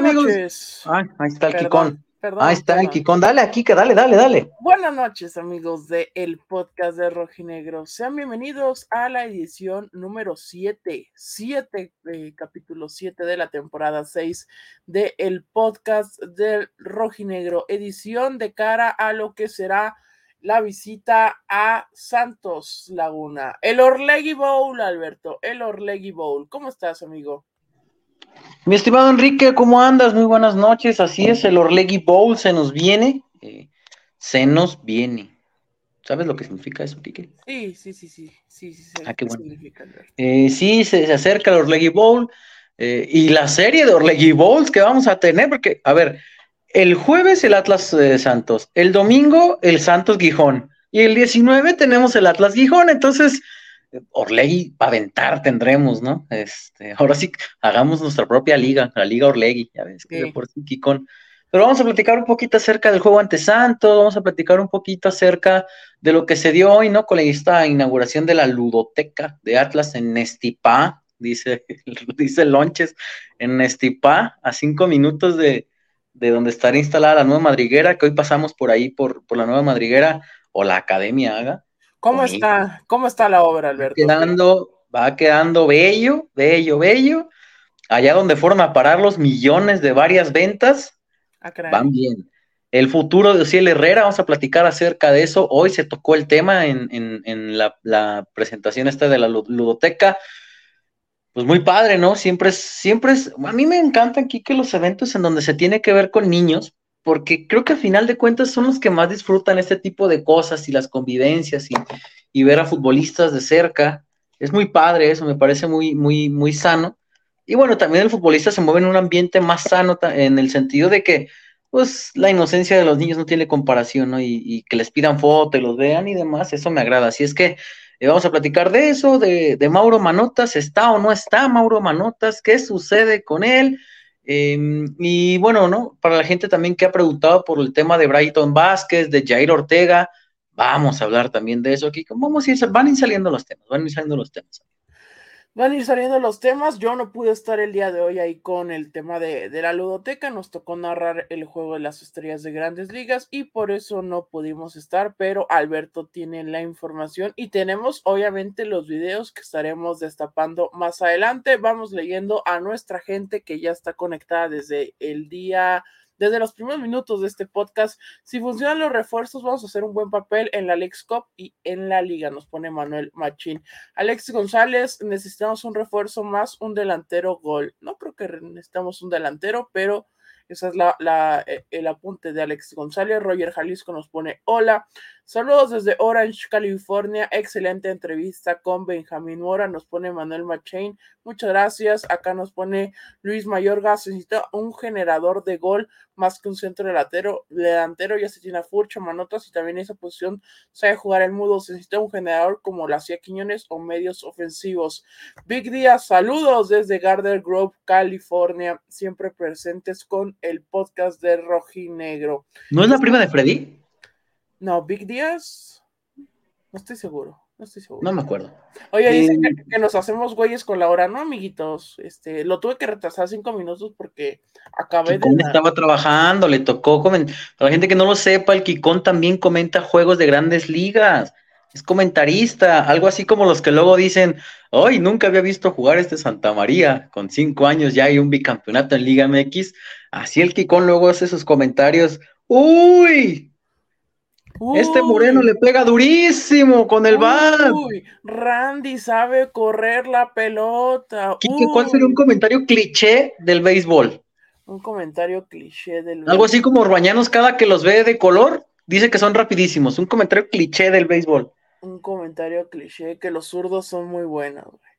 Buenas noches. ahí está el Kikón. ahí está el Kikón. Dale aquí, que dale, dale, dale. Buenas noches, amigos de el podcast de Rojinegro. Sean bienvenidos a la edición número 7, 7, eh, capítulo 7 de la temporada 6 de el podcast del Rojinegro, edición de cara a lo que será la visita a Santos Laguna. El Orlegui Bowl, Alberto, el Orlegui Bowl. ¿Cómo estás, amigo? Mi estimado Enrique, ¿cómo andas? Muy buenas noches. Así es, el Orlegui Bowl se nos viene. Eh, se nos viene. ¿Sabes lo que significa eso, Kike? Sí, sí, sí, sí. Sí, sí, ah, qué bueno. Eh, sí, se, acerca el Orlegui Bowl eh, y la serie de Orlegui Bowls que vamos a tener, porque, a ver, el jueves el Atlas Santos, el domingo el Santos Gijón y el 19 tenemos el Atlas Gijón, entonces Orlegui para aventar tendremos, ¿no? Este, ahora sí, hagamos nuestra propia liga, la Liga Orlegui, ya ves, que por Pero vamos a platicar un poquito acerca del juego ante Santos, vamos a platicar un poquito acerca de lo que se dio hoy, ¿no? Con esta inauguración de la ludoteca de Atlas en Nestipá, dice, dice Lonches, en Nestipá, a cinco minutos de, de donde estará instalada la nueva madriguera, que hoy pasamos por ahí, por, por la nueva madriguera, o la academia haga ¿Cómo está, ¿Cómo está la obra, Alberto? Quedando, va quedando bello, bello, bello. Allá donde fueron a parar los millones de varias ventas, ah, van bien. El futuro de Ociel Herrera, vamos a platicar acerca de eso. Hoy se tocó el tema en, la, presentación esta de la ludoteca. Pues muy padre, ¿no? Siempre es, siempre es, a mí me encantan aquí que los eventos en donde se tiene que ver con niños, porque creo que a final de cuentas son los que más disfrutan este tipo de cosas y las convivencias y, ver a futbolistas de cerca. Es muy padre eso, me parece muy, muy, muy sano. Y bueno, también el futbolista se mueve en un ambiente más sano en el sentido de que, pues, la inocencia de los niños no tiene comparación, ¿no? Y, que les pidan foto y los vean y demás, eso me agrada. Así es que eh, vamos a platicar de eso, de, de Mauro Manotas, ¿está o no está Mauro Manotas? ¿Qué sucede con él? Em, y bueno, ¿no? Para la gente también que ha preguntado por el tema de Brighton Vázquez, de Jair Ortega, vamos a hablar también de eso aquí. Vamos a ir, van ir saliendo los temas, van ir saliendo los temas. Van a ir saliendo los temas. Yo no pude estar el día de hoy ahí con el tema de, la ludoteca. Nos tocó narrar el juego de las estrellas de grandes ligas y por eso no pudimos estar. Pero Alberto tiene la información y tenemos obviamente los videos que estaremos destapando más adelante. Vamos leyendo a nuestra gente que ya está conectada desde el día desde los primeros minutos de este podcast. Si funcionan los refuerzos, vamos a hacer un buen papel en la Lex Cup y en la liga, nos pone Manuel Machín. Alex González, necesitamos un refuerzo más, un delantero gol. No creo que necesitamos un delantero, pero esa es la, eh, el apunte de Alex González. Roger Jalisco nos pone hola. Saludos desde Orange, California. Excelente entrevista con Benjamín Mora. Nos pone Manuel Machain. Muchas gracias. Acá nos pone Luis Mayorga. Se necesita un generador de gol más que un centro delantero. Delantero ya se tiene a Furcho, Manotas y también esa posición sabe jugar el mudo. Se necesita un generador como la hacía Quiñones o medios ofensivos. Big Díaz, saludos desde Gardner Grove, California. Siempre presentes con el podcast de Rojinegro. ¿No es la prima de Freddy? No, Big Díaz. No estoy seguro. No estoy seguro. No me acuerdo. Oye, dice eh, que, nos hacemos güeyes con la hora, ¿no, amiguitos? Este, lo tuve que retrasar cinco minutos porque acabé de. estaba trabajando, le tocó comentar. Para la gente que no lo sepa, el Kikón también comenta juegos de grandes ligas. Es comentarista, algo así como los que luego dicen, hoy nunca había visto jugar este Santa María, con cinco años ya hay un bicampeonato en Liga MX. Así el Kikón luego hace sus comentarios. Uy, este Moreno le pega durísimo con el bar. Randy sabe correr la pelota. ¿Cuál sería un comentario cliché del béisbol? Un comentario cliché del béisbol. Algo así como Orbañanos cada que los ve de color dice que son rapidísimos. Un comentario cliché del béisbol. Un comentario cliché que los zurdos son muy buenos, güey.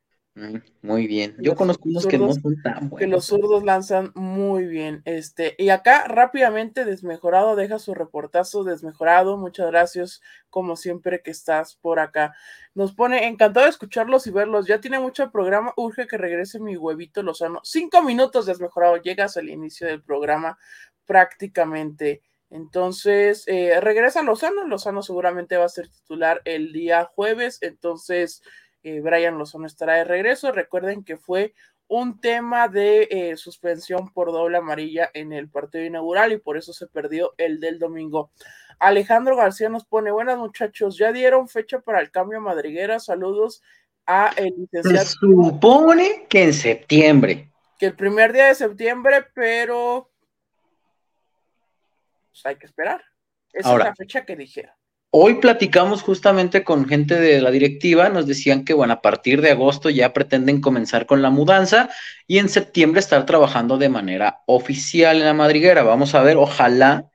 Muy bien. Yo conozco unos que no son tan buenos. Que los zurdos lanzan muy bien. Este, y acá rápidamente Desmejorado deja su reportazo Desmejorado. Muchas gracias, como siempre que estás por acá. Nos pone encantado de escucharlos y verlos. Ya tiene mucho programa. Urge que regrese mi huevito Lozano. Cinco minutos Desmejorado. Llegas al inicio del programa prácticamente. Entonces, eh, regresa Lozano. Lozano seguramente va a ser titular el día jueves. Entonces, eh, Brian Lozano estará de regreso. Recuerden que fue un tema de eh, suspensión por doble amarilla en el partido inaugural y por eso se perdió el del domingo. Alejandro García nos pone, buenas muchachos, ya dieron fecha para el cambio madriguera, saludos a el licenciado. Se supone que en septiembre. Que el primer día de septiembre, pero pues, hay que esperar. Esa es la fecha que dijeron. Hoy platicamos justamente con gente de la directiva, nos decían que bueno, a partir de agosto ya pretenden comenzar con la mudanza y en septiembre estar trabajando de manera oficial en la madriguera. Vamos a ver, ojalá,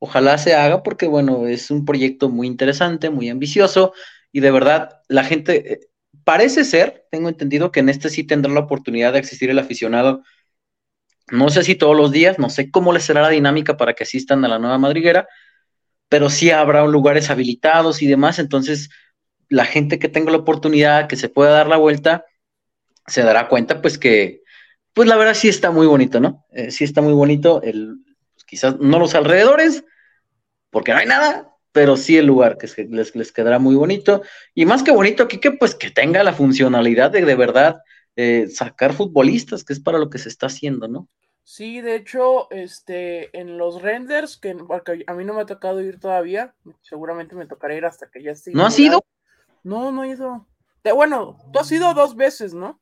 ojalá se haga porque bueno, es un proyecto muy interesante, muy ambicioso y de verdad la gente, eh, parece ser, tengo entendido que en este sí tendrá la oportunidad de existir el aficionado. No sé si todos los días, no sé cómo les será la dinámica para que asistan a la nueva madriguera, pero sí habrá lugares habilitados y demás, entonces la gente que tenga la oportunidad, que se pueda dar la vuelta, se dará cuenta pues que, pues la verdad sí está muy bonito, ¿no? Eh, sí está muy bonito, el, pues, quizás no los alrededores, porque no hay nada, pero sí el lugar que les, les, quedará muy bonito. Y más que bonito aquí, que pues que tenga la funcionalidad de de verdad eh, sacar futbolistas, que es para lo que se está haciendo, ¿no? Sí, de hecho, este, en los renders, que a mí no me ha tocado ir todavía, seguramente me tocará ir hasta que ya esté. ¿No has ido? No, no he ido. bueno, tú has ido dos veces, ¿no?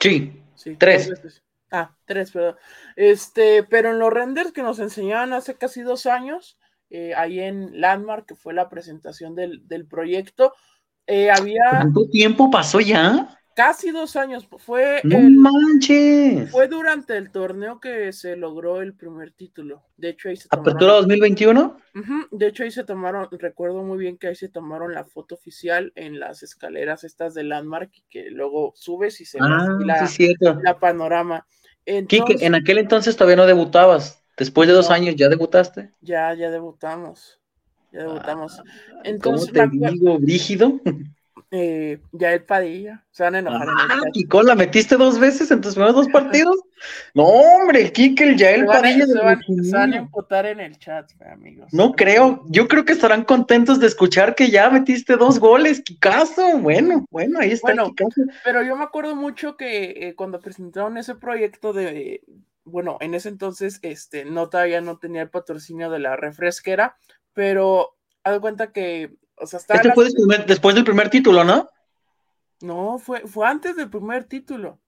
Sí, sí tres. Ah, tres, perdón. Este, pero en los renders que nos enseñaban hace casi dos años, eh, ahí en Landmark, que fue la presentación del, del proyecto, eh, había. ¿Cuánto tiempo pasó ya? Casi dos años. Fue, ¡No manches! fue durante el torneo que se logró el primer título. De hecho, ahí se tomaron. ¿Apertura 2021? de hecho, ahí se tomaron. Recuerdo muy bien que ahí se tomaron la foto oficial en las escaleras estas de Landmark y que luego subes y se ah, ve la, sí, la panorama. Entonces, en aquel entonces todavía no debutabas. Después de dos años, ¿ya debutaste? Ya, ya debutamos. Ya debutamos. Ah, entonces, ¿Cómo te digo, rígido? eh, el Padilla. Se van a enojar ah, en el Kiko, ¿la metiste dos veces en tus primeros dos partidos? no, hombre, el Kike, el Yael Padilla. Se van, se van, a emputar en el chat, amigos. No creo, yo creo que estarán contentos de escuchar que ya metiste dos goles, Kikazo. Bueno, bueno, ahí está bueno, Pero yo me acuerdo mucho que eh, cuando presentaron ese proyecto de, bueno, en ese entonces, este, no todavía no tenía el patrocinio de la refresquera, pero haz de cuenta que este fue después, del primer título, ¿no? No, fue, fue antes del primer título.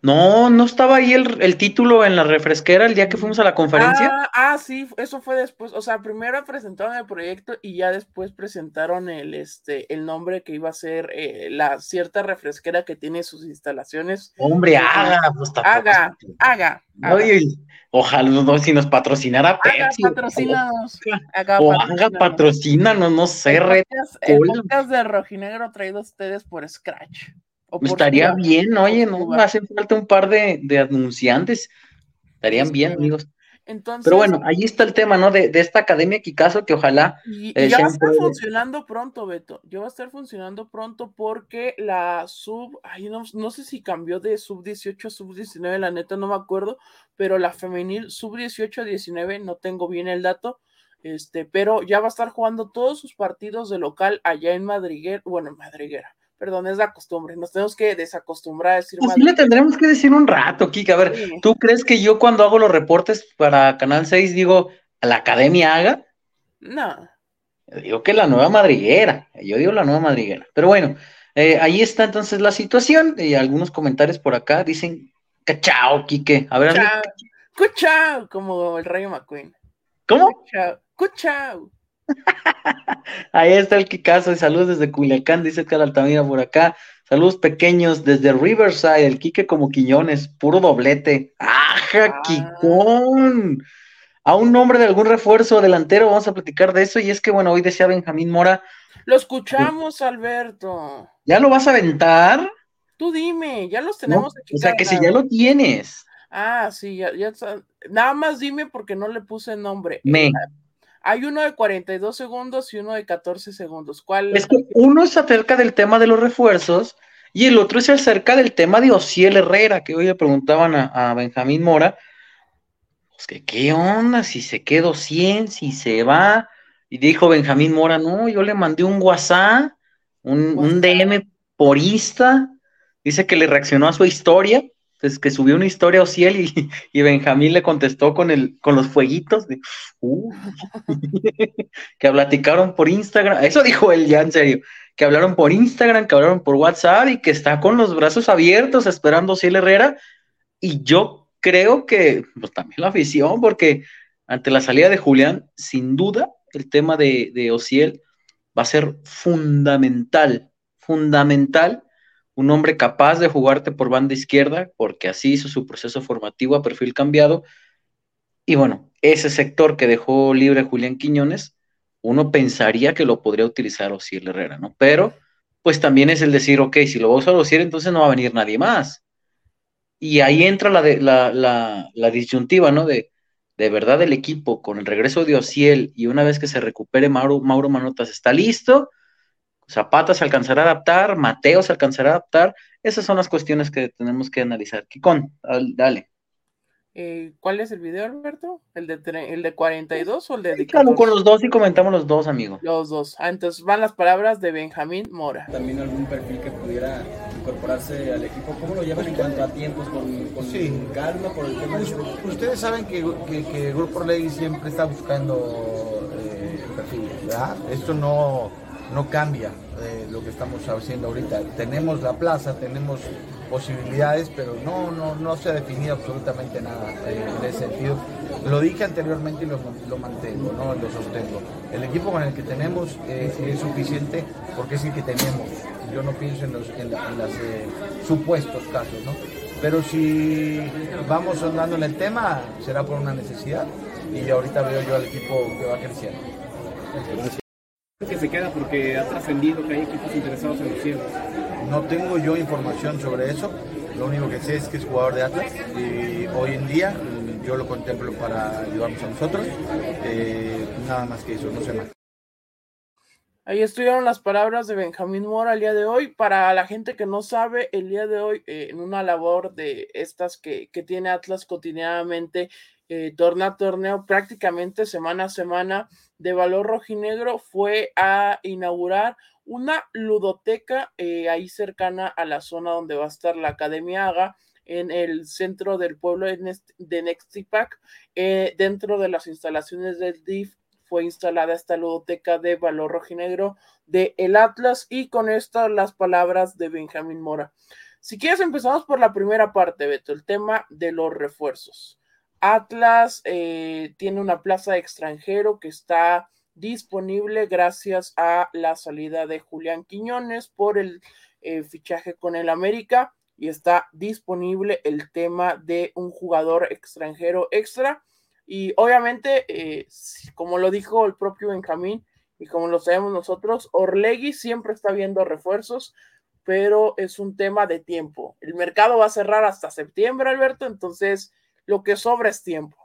No, no estaba ahí el, título en la refresquera el día que fuimos a la conferencia. Ah, ah, sí, eso fue después. O sea, primero presentaron el proyecto y ya después presentaron el, este, el nombre que iba a ser eh, la cierta refresquera que tiene sus instalaciones. Hombre, haga, pues, haga, haga, ojalá no, si nos patrocinara Pepsi. patrocínanos. Haga, o haga patrocínanos, no sé. El podcast, de Rojinegro traído a ustedes por Scratch. Estaría bien, oye, ¿no? Hacen falta un par de, anunciantes. Estarían bien, amigos. Entonces, Pero bueno, ahí está el tema, ¿no? De, esta academia Kikazo que ojalá. Y, eh, ya va a estar funcionando pronto, Beto. Ya va a estar funcionando pronto porque la sub, ay, no, no sé si cambió de sub 18 a sub 19, la neta no me acuerdo, pero la femenil sub 18 a 19, no tengo bien el dato, este, pero ya va a estar jugando todos sus partidos de local allá en Madriguera, bueno, en Madriguera, perdón, es la costumbre, nos tenemos que desacostumbrar a decir pues sí le tendremos que decir un rato, Kika. A ver, ¿tú crees que yo cuando hago los reportes para Canal 6 digo, a la academia haga? No. digo que la nueva madriguera, yo digo la nueva madriguera. Pero bueno, eh, ahí está entonces la situación, y algunos comentarios por acá dicen, cachao, Kike. A ver, Cuchao, como el Rayo McQueen. ¿Cómo? Cuchao. Ahí está el Kikazo y saludos desde Culiacán, dice Edgar Altamira por acá. Saludos pequeños desde Riverside, el Quique como Quiñones, puro doblete. ¡Aja, ah. A un nombre de algún refuerzo delantero, vamos a platicar de eso. Y es que, bueno, hoy decía Benjamín Mora. Lo escuchamos, Alberto. ¿Ya lo vas a aventar? Tú dime, ya los tenemos aquí. O sea, que si ya lo tienes. Ah, sí, ya, ya, nada más dime porque no le puse nombre. Me. Hay uno de 42 segundos y uno de 14 segundos. ¿Cuál? Es que uno es acerca del tema de los refuerzos y el otro es acerca del tema de Ociel Herrera, que hoy le preguntaban a, Benjamín Mora. Pues que qué onda, si se quedó 100, si se va. Y dijo Benjamín Mora, no, yo le mandé un WhatsApp, un, un DM por Insta, Dice que le reaccionó a su historia, pues que subió una historia a Ociel y, y Benjamín le contestó con, el, con los fueguitos de, uh, que platicaron por Instagram. Eso dijo él ya en serio, que hablaron por Instagram, que hablaron por WhatsApp y que está con los brazos abiertos esperando Ociel Herrera. Y yo creo que pues, también la afición, porque ante la salida de Julián, sin duda, el tema de, de Ociel va a ser fundamental, fundamental un hombre capaz de jugarte por banda izquierda, porque así hizo su proceso formativo a perfil cambiado. Y bueno, ese sector que dejó libre Julián Quiñones, uno pensaría que lo podría utilizar Osiel Herrera, ¿no? Pero, pues también es el decir, ok, si lo va a usar entonces no va a venir nadie más. Y ahí entra la, la, la, disyuntiva, ¿no? De, de verdad el equipo con el regreso de Osiel y una vez que se recupere Mauro, Mauro Manotas está listo Zapata se alcanzará a adaptar, Mateo se alcanzará a adaptar. Esas son las cuestiones que tenemos que analizar. Kikón, dale. Eh, ¿Cuál es el video, Alberto? ¿El de, el de 42 o el de Claro, con los dos y comentamos los dos, amigo. Los dos. Ah, entonces van las palabras de Benjamín Mora. También algún perfil que pudiera incorporarse al equipo. ¿Cómo lo llevan en cuanto a tiempos? ¿Con, con sí. calma por el tema? ustedes saben que, que, el Grupo Ley siempre está buscando eh, perfiles, ¿verdad? Esto no no cambia eh, lo que estamos haciendo ahorita. Tenemos la plaza, tenemos posibilidades, pero no, no, no se ha definido absolutamente nada eh, en ese sentido. Lo dije anteriormente y lo, mantengo, ¿no? lo sostengo. El equipo con el que tenemos eh, es suficiente porque es el que tenemos. Yo no pienso en los supuestos casos, ¿no? Pero si vamos andando en el tema, será por una necesidad y ahorita veo yo al equipo que va creciendo que se queda porque ha trascendido que hay equipos interesados en los cielos. No tengo yo información sobre eso. Lo único que sé es que es jugador de Atlas y hoy en día yo lo contemplo para ayudarnos a nosotros. Eh, nada más que eso, no sé más. Ahí estuvieron las palabras de Benjamín Mora el día de hoy. Para la gente que no sabe, el día de hoy, eh, en una labor de estas que, que tiene Atlas cotidianamente, eh, torneo a torneo, prácticamente semana a semana, de Valor Rojinegro fue a inaugurar una ludoteca eh, ahí cercana a la zona donde va a estar la Academia Haga, en el centro del pueblo de Nextipac, eh, dentro de las instalaciones del DIF fue instalada esta ludoteca de valor rojinegro de El Atlas y con esto las palabras de Benjamín Mora. Si quieres empezamos por la primera parte, Beto, el tema de los refuerzos. Atlas eh, tiene una plaza de extranjero que está disponible gracias a la salida de Julián Quiñones por el eh, fichaje con el América y está disponible el tema de un jugador extranjero extra. Y obviamente eh, como lo dijo el propio Benjamín y como lo sabemos nosotros Orlegui siempre está viendo refuerzos pero es un tema de tiempo. El mercado va a cerrar hasta septiembre Alberto entonces lo que sobra es tiempo.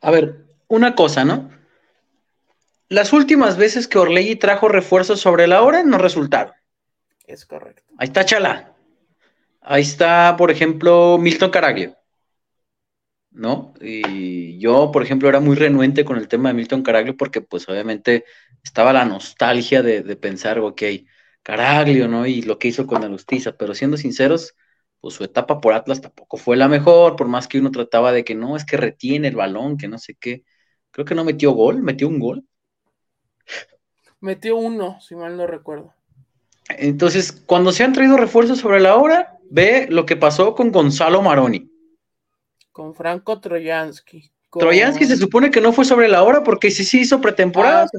A ver, una cosa, ¿no? Las últimas veces que Orlegui trajo refuerzos sobre la hora no resultaron. Es correcto. Ahí está Chala. Ahí está, por ejemplo, Milton Caraglio. ¿No? Y yo, por ejemplo, era muy renuente con el tema de Milton Caraglio porque, pues, obviamente estaba la nostalgia de, de pensar, ok, Caraglio, ¿no? Y lo que hizo con Alustiza, pero siendo sinceros, pues su etapa por Atlas tampoco fue la mejor, por más que uno trataba de que no, es que retiene el balón, que no sé qué. Creo que no metió gol, metió un gol. Metió uno, si mal no recuerdo. Entonces, cuando se han traído refuerzos sobre la hora, ve lo que pasó con Gonzalo Maroni. Con Franco Troyansky. Troyansky se supone que no fue sobre la hora porque sí se hizo pretemporada. Ah,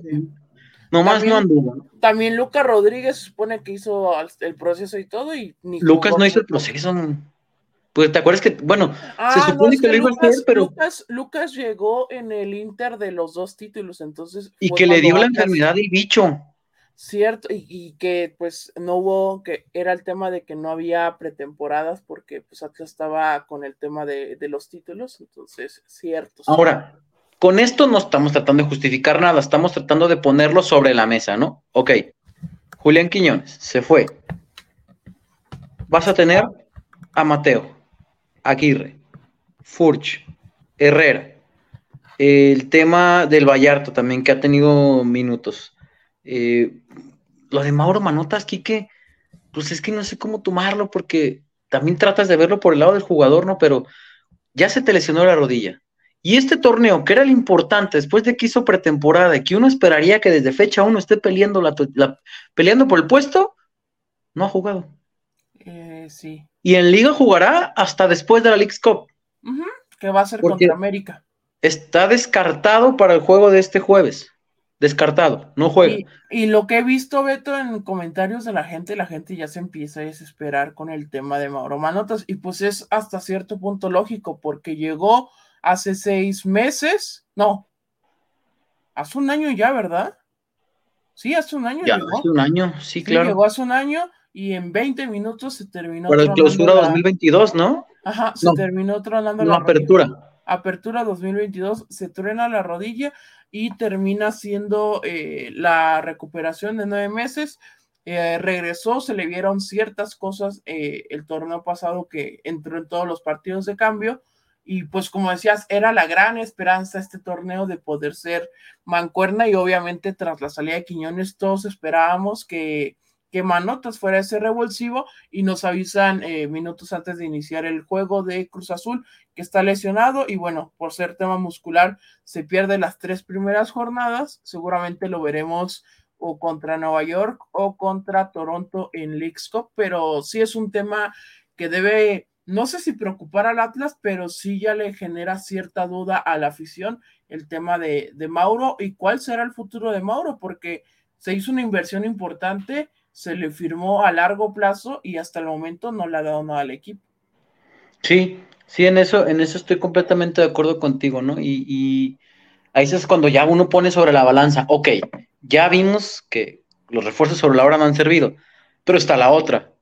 Nomás no anduvo. También Lucas Rodríguez supone que hizo el proceso y todo. y Lucas no hizo el proceso. Pues te acuerdas que, bueno, se ah, supone que, lo iba a hacer, pero. Lucas, llegó en el Inter de los dos títulos, entonces. Y que le dio la enfermedad del bicho. Cierto, y, que pues no hubo, que era el tema de que no había pretemporadas porque pues Atlas estaba con el tema de, de los títulos, entonces, cierto. Ahora, con esto no estamos tratando de justificar nada, estamos tratando de ponerlo sobre la mesa, ¿no? Ok, Julián Quiñones se fue. Vas a tener a Mateo, Aguirre, Furch, Herrera. El tema del Vallarto también, que ha tenido minutos. Eh, lo de Mauro Manotas, Quique, pues es que no sé cómo tomarlo porque también tratas de verlo por el lado del jugador, ¿no? Pero ya se te lesionó la rodilla. Y este torneo, que era el importante, después de que hizo pretemporada, y que uno esperaría que desde fecha uno esté peleando, la, peleando por el puesto, no ha jugado. Eh, sí. Y en Liga jugará hasta después de la League Cup. Que va a ser contra América. Está descartado para el juego de este jueves descartado, no juega. Y, lo que he visto, Beto, en comentarios de la gente, la gente ya se empieza a desesperar con el tema de Mauro Manotas, y pues es hasta cierto punto lógico, porque llegó hace seis meses, no, hace un año ya, ¿verdad? Sí, hace un año. Ya, hace un año, sí, claro. Llegó hace un año y en 20 minutos se terminó. Para el clausura 2022, ¿no? Ajá, se terminó tronando la apertura. Apertura 2022, se truena la rodilla y termina siendo eh, la recuperación de nueve meses. Eh, regresó, se le vieron ciertas cosas eh, el torneo pasado que entró en todos los partidos de cambio y pues como decías, era la gran esperanza este torneo de poder ser mancuerna y obviamente tras la salida de Quiñones todos esperábamos que que Manotas fuera ese revulsivo y nos avisan eh, minutos antes de iniciar el juego de Cruz Azul que está lesionado y bueno, por ser tema muscular se pierde las tres primeras jornadas, seguramente lo veremos o contra Nueva York o contra Toronto en Leagues Cup, pero sí es un tema que debe, no sé si preocupar al Atlas, pero sí ya le genera cierta duda a la afición el tema de, de Mauro y cuál será el futuro de Mauro, porque se hizo una inversión importante se le firmó a largo plazo y hasta el momento no le ha dado nada al equipo. Sí, sí, en eso, en eso estoy completamente de acuerdo contigo, ¿no? Y, y ahí es cuando ya uno pone sobre la balanza, ok, ya vimos que los refuerzos sobre la hora no han servido, pero está la otra,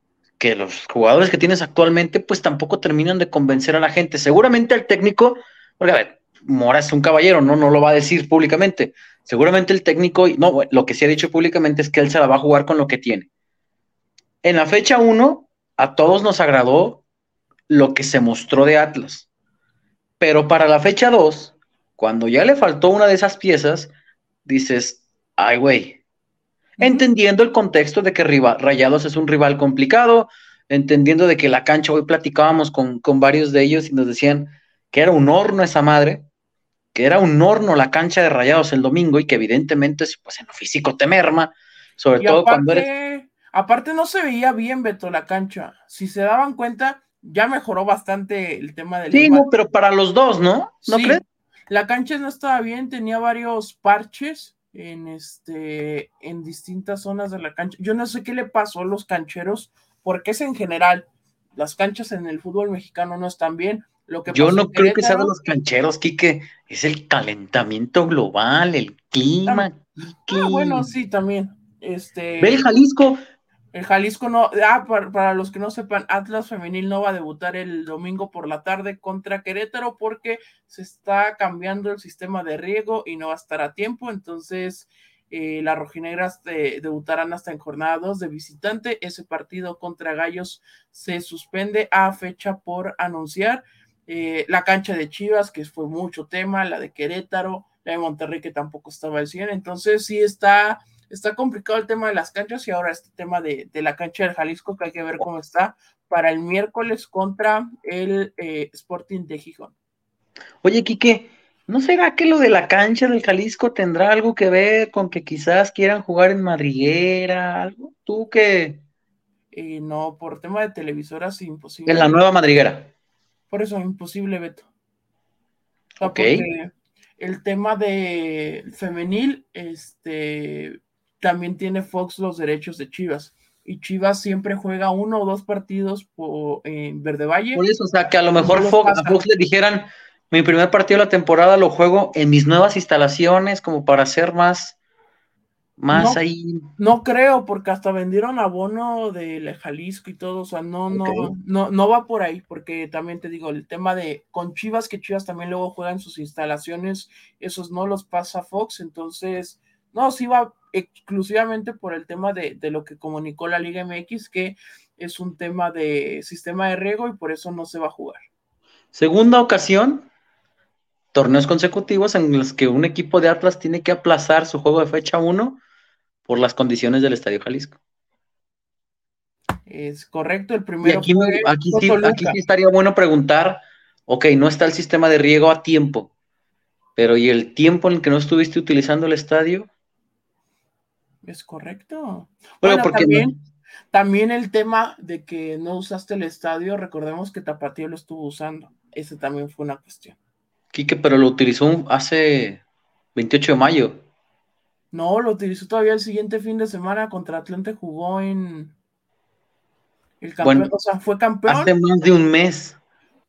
que los jugadores que tienes actualmente pues tampoco terminan de convencer a la gente. Seguramente el técnico, porque a ver, Mora es un caballero, ¿no? No lo va a decir públicamente, Seguramente el técnico, no, lo que sí ha dicho públicamente es que él se la va a jugar con lo que tiene. En la fecha 1, a todos nos agradó lo que se mostró de Atlas. Pero para la fecha 2, cuando ya le faltó una de esas piezas, dices, ay, güey. Entendiendo el contexto de que Rayados es un rival complicado, entendiendo de que la cancha, hoy platicábamos con, con varios de ellos y nos decían que era un horno esa madre, que era un horno la cancha de rayados el domingo y que evidentemente pues en lo físico te merma, sobre todo cuando eres... Aparte no se veía bien, Beto, la cancha. Si se daban cuenta, ya mejoró bastante el tema del... Sí, no, pero para los dos, ¿no? ¿No crees? La cancha no estaba bien, tenía varios parches en, este, en distintas zonas de la cancha. Yo no sé qué le pasó a los cancheros, porque es en general, las canchas en el fútbol mexicano no están bien. Yo no creo que sea de los cancheros, Quique. Es el calentamiento global, el clima. Ah, bueno, sí, también. Este, Ve el Jalisco. El Jalisco no. Ah, para, los que no sepan, Atlas Femenil no va a debutar el domingo por la tarde contra Querétaro porque se está cambiando el sistema de riego y no va a estar a tiempo. Entonces, eh, las rojinegras debutarán hasta en jornada 2 de visitante. Ese partido contra Gallos se suspende a fecha por anunciar. Eh, la cancha de Chivas, que fue mucho tema, la de Querétaro, la de Monterrey, que tampoco estaba al 100. Entonces, sí está, está complicado el tema de las canchas y ahora este tema de, la cancha del Jalisco, que hay que ver cómo está para el miércoles contra el eh, Sporting de Gijón. Oye, Quique, ¿no será que lo de la cancha del Jalisco tendrá algo que ver con que quizás quieran jugar en madriguera? ¿Algo? ¿Tú qué? Eh, no, por tema de televisoras imposible. En la nueva madriguera. Por eso, imposible, Beto. Porque el tema de femenil, este, también tiene Fox los derechos de Chivas. Y Chivas siempre juega uno o dos partidos por, en Verde Valle. Por eso, o sea, que a lo mejor Fox, a Fox le dijeran, mi primer partido de la temporada lo juego en mis nuevas instalaciones, como para hacer más, más ahí. No creo, porque hasta vendieron abono de Jalisco y todo, o sea, no, no, no, no va por ahí, porque también te digo, el tema de con Chivas, que Chivas también luego juega en sus instalaciones, esos no los pasa Fox, entonces, no, sí va exclusivamente por el tema de, de lo que comunicó la Liga MX, que es un tema de sistema de riego y por eso no se va a jugar. Segunda ocasión torneos consecutivos en los que un equipo de Atlas tiene que aplazar su juego de fecha 1 por las condiciones del Estadio Jalisco. Es correcto, el primero. aquí, aquí, sí, aquí sí estaría bueno preguntar, ok, no está el sistema de riego a tiempo, pero ¿y el tiempo en el que no estuviste utilizando el estadio? Es correcto. Bueno, porque también, también el tema de que no usaste el estadio, recordemos que Tapatío lo estuvo usando. Ese también fue una cuestión. Quique, pero lo utilizó hace 28 de mayo. No, lo utilizó todavía el siguiente fin de semana contra Atlante, jugó en el campeón, o sea, fue campeón. Hace más de un mes.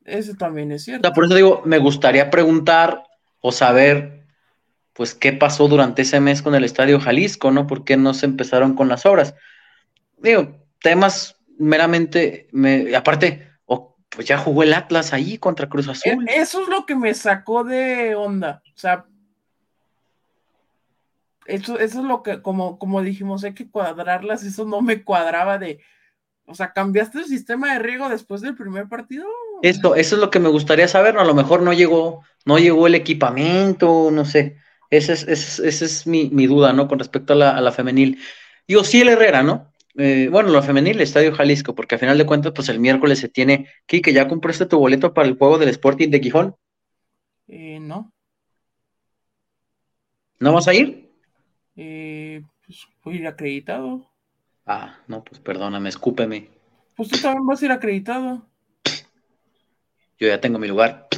Eso también es cierto. por eso digo, me gustaría preguntar o saber, pues, qué pasó durante ese mes con el Estadio Jalisco, ¿no? ¿Por qué no se empezaron con las obras? Digo, temas meramente, me, aparte, pues ya jugó el Atlas ahí contra Cruz Azul. E, eso es lo que me sacó de onda. O sea, eso, eso es lo que, como, como dijimos, hay que cuadrarlas. Eso no me cuadraba de. O sea, ¿cambiaste el sistema de riego después del primer partido? Eso, eso es lo que me gustaría saber. A lo mejor no llegó, no llegó el equipamiento, no sé. Esa es, esa es, mi, duda, ¿no? Con respecto a la, a la femenil. Digo, sí, el Herrera, ¿no? Eh, bueno, lo femenil, Estadio Jalisco, porque a final de cuentas, pues el miércoles se tiene. Kike, ¿ya compraste tu boleto para el juego del Sporting de Gijón? Eh, no. ¿No vas a ir? Eh, pues voy a ir acreditado. Ah, no, pues perdóname, escúpeme. Pues tú también vas a ir acreditado. Yo ya tengo mi lugar.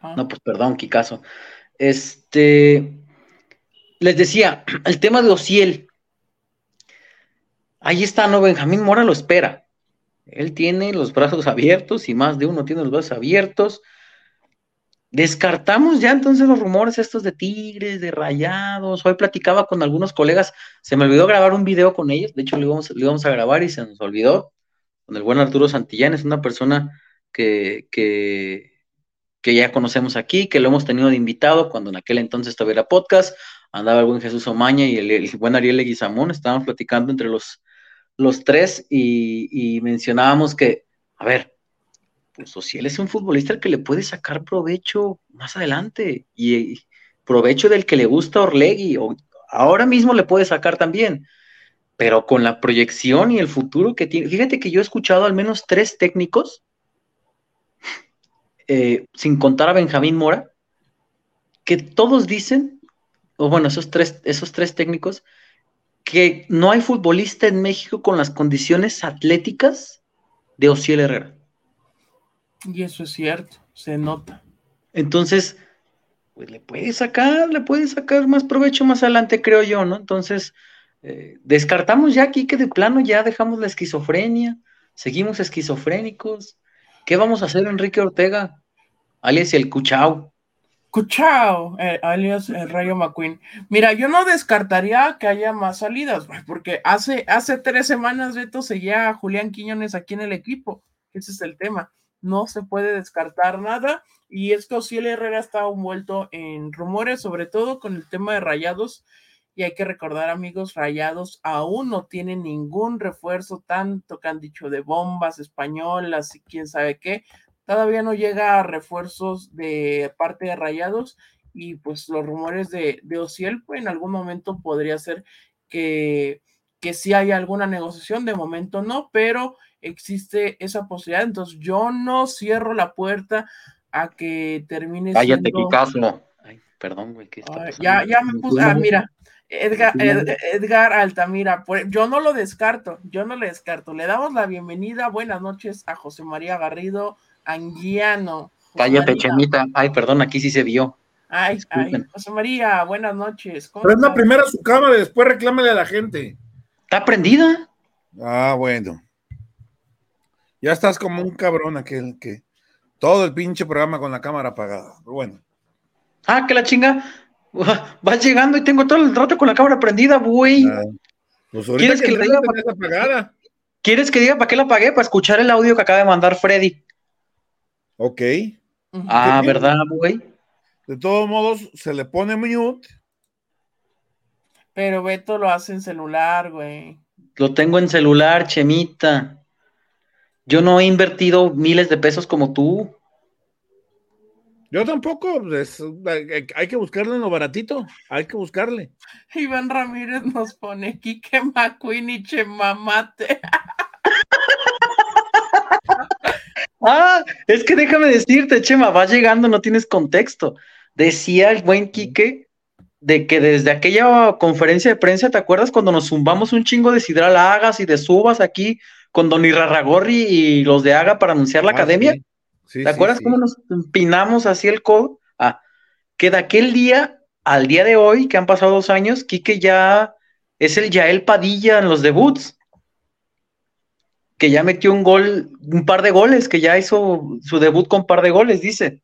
Ah. No, pues perdón, Kikazo. Este. Les decía, el tema de Ociel Ahí está, ¿no? Benjamín Mora lo espera. Él tiene los brazos abiertos y más de uno tiene los brazos abiertos. Descartamos ya entonces los rumores estos de Tigres, de Rayados. Hoy platicaba con algunos colegas, se me olvidó grabar un video con ellos, de hecho lo íbamos, a grabar y se nos olvidó. Con el buen Arturo Santillán, es una persona que, que, ya conocemos aquí, que lo hemos tenido de invitado cuando en aquel entonces todavía era podcast. Andaba el buen Jesús Omaña y el, buen Ariel Leguizamón, estábamos platicando entre los los tres y, mencionábamos que, a ver, pues Ociel es un futbolista que le puede sacar provecho más adelante y, provecho del que le gusta Orlegui, o ahora mismo le puede sacar también, pero con la proyección y el futuro que tiene, fíjate que yo he escuchado al menos tres técnicos, eh, sin contar a Benjamín Mora, que todos dicen, o bueno, esos tres, esos tres técnicos, que no hay futbolista en México con las condiciones atléticas de Ociel Herrera. Y eso es cierto, se nota. Entonces, pues le puede sacar, le puede sacar más provecho más adelante, creo yo, ¿no? Entonces, eh, descartamos ya aquí que de plano ya dejamos la esquizofrenia, seguimos esquizofrénicos. ¿Qué vamos a hacer, Enrique Ortega? Alias el Cuchao. Cuchao, eh, alias el Rayo McQueen. Mira, yo no descartaría que haya más salidas, porque hace, hace tres semanas Beto seguía a Julián Quiñones aquí en el equipo. Ese es el tema. No se puede descartar nada. Y es que Osiel Herrera está envuelto en rumores, sobre todo con el tema de rayados. Y hay que recordar, amigos, rayados aún no tienen ningún refuerzo, tanto que han dicho de bombas españolas y quién sabe qué todavía no llega a refuerzos de parte de Rayados y pues los rumores de, de Ociel, pues en algún momento podría ser que, que sí haya alguna negociación, de momento no, pero existe esa posibilidad, entonces yo no cierro la puerta a que termine Cállate, siendo... Ay, perdón, güey, ya, ya me puse, ah, mira, Edgar, Edgar Altamira, yo no lo descarto, yo no lo descarto. Le damos la bienvenida, buenas noches a José María Garrido, Anguiano. Cállate, Chemita. Ay, perdón, aquí sí se vio. Ay, ay, José María, buenas noches. la primera su cámara, después reclámale a la gente. ¿Está prendida? Ah, bueno. Ya estás como un cabrón aquel que todo el pinche programa con la cámara apagada. bueno. Ah, que la chinga. Vas llegando y tengo todo el rato con la cámara prendida, güey. Ah, pues ¿Quieres que, que diga apagada? ¿Quieres que diga para qué la apagué? Para escuchar el audio que acaba de mandar Freddy. Ok. Ah, ¿verdad, güey? De todos modos, se le pone mute. Pero Beto lo hace en celular, güey. Lo tengo en celular, Chemita. Yo no he invertido miles de pesos como tú. Yo tampoco, hay que buscarle en lo baratito, hay que buscarle. Iván Ramírez nos pone Kike McQueen y Chemamate. Ah, es que déjame decirte, Chema, vas llegando, no tienes contexto. Decía el buen Quique de que desde aquella conferencia de prensa, ¿te acuerdas cuando nos zumbamos un chingo de Sidral Agas y de Subas aquí con Don Irarragorri y los de Haga para anunciar la ah, academia? ¿Te acuerdas cómo nos empinamos así el codo? Ah, que de aquel día al día de hoy, que han pasado dos años, Quique ya es el Yael Padilla en los debuts. Que ya metió un gol, un par de goles, que ya hizo su debut con par de goles, dice.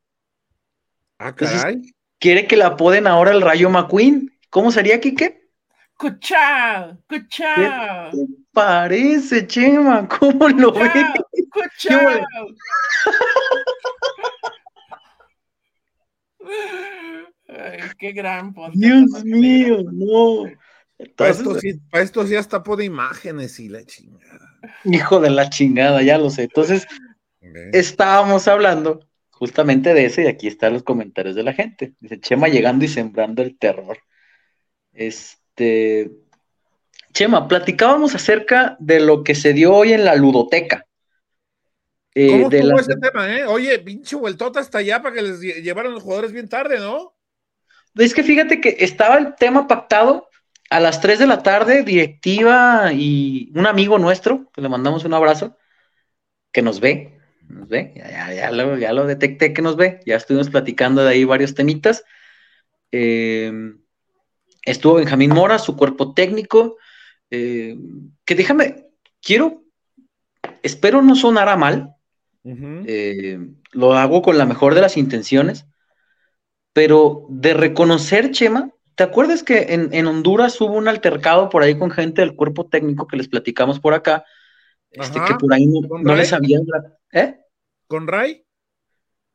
Ah, caray. quiere que la apoden ahora el Rayo McQueen. ¿Cómo sería, Quique? ¡Cuchao! ¡Cuchao! ¿Qué parece, Chema? ¿Cómo lo ves? ¡Cuchao! Ay, qué gran podcast. Dios mío, no. para, esto sí, para esto sí hasta pone imágenes y la chingada. Hijo de la chingada, ya lo sé. Entonces, estábamos hablando justamente de eso y aquí están los comentarios de la gente. Dice Chema llegando y sembrando el terror. Este. Chema, platicábamos acerca de lo que se dio hoy en la ludoteca. Eh, ¿Cómo estuvo ese tema, eh? Oye, pinche vueltota hasta allá para que les llevaran los jugadores bien tarde, ¿no? Es que fíjate que estaba el tema pactado a las 3 de la tarde, directiva y un amigo nuestro, que le mandamos un abrazo, que nos ve, nos ve, ya, lo, detecté que nos ve, ya estuvimos platicando de ahí varios temitas. Eh, estuvo Benjamín Mora, su cuerpo técnico, eh, que déjame, quiero, espero no sonara mal, eh, lo hago con la mejor de las intenciones, pero de reconocer, Chema, ¿te acuerdas que en, Honduras hubo un altercado por ahí con gente del cuerpo técnico que les platicamos por acá? Este, que por ahí no, les había ¿eh? ¿Con Ray?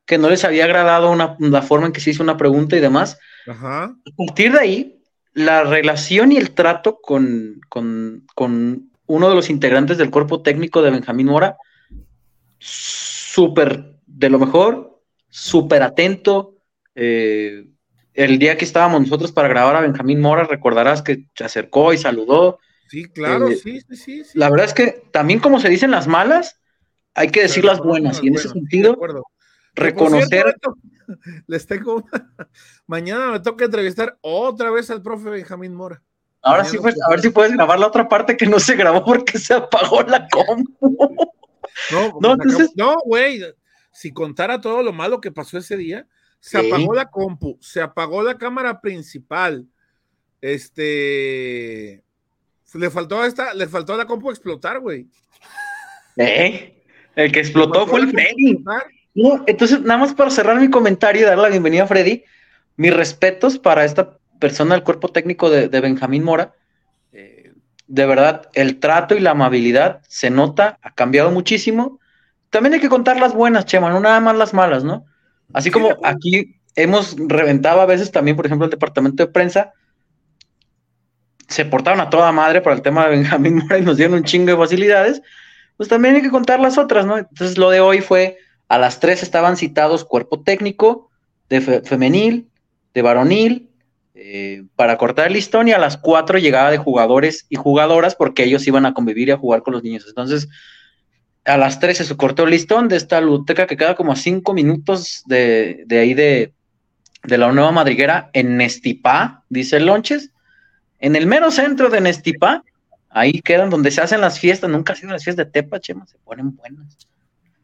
Que no les había agradado la forma en que se hizo una pregunta y demás. Ajá. A partir de ahí, la relación y el trato con, con, con uno de los integrantes del cuerpo técnico de Benjamín Mora súper de lo mejor, súper atento. Eh, el día que estábamos nosotros para grabar a Benjamín Mora, recordarás que se acercó y saludó. Sí, claro, eh, sí, sí, sí, La verdad es que también como se dicen las malas, hay que decir las buenas. y en ese sentido, reconocer... les tengo... Mañana me toca entrevistar otra vez al profe Benjamín Mora. Ahora sí, pues, a ver si puedes grabar la otra parte que no se grabó porque se apagó la compu. No, no, entonces... no, güey. Si contara todo lo malo que pasó ese día, se apagó la compu, se apagó la cámara principal. Este. Le faltó a esta, le faltó a la compu explotar, güey. ¿Eh? El que explotó fue el Freddy. No, entonces, nada más para cerrar mi comentario y dar la bienvenida a Freddy, mis respetos para esta persona del cuerpo técnico de, de Benjamín Mora de verdad, el trato y la amabilidad se nota, ha cambiado muchísimo. También hay que contar las buenas, Chema, no nada más las malas, ¿no? Así como aquí hemos reventado a veces también, por ejemplo, el departamento de prensa, se portaron a toda madre para el tema de Benjamín Mora y nos dieron un chingo de facilidades, pues también hay que contar las otras, ¿no? Entonces lo de hoy fue, a las tres estaban citados cuerpo técnico, de femenil, de varonil, eh, para cortar el listón y a las 4 llegaba de jugadores y jugadoras porque ellos iban a convivir y a jugar con los niños. Entonces, a las 13 se cortó el listón de esta luteca que queda como a 5 minutos de, ahí de, la nueva madriguera en Nestipá, dice Lonches. En el mero centro de Nestipá, ahí quedan donde se hacen las fiestas. Nunca ha sido las fiestas de Tepa, Chema, se ponen buenas.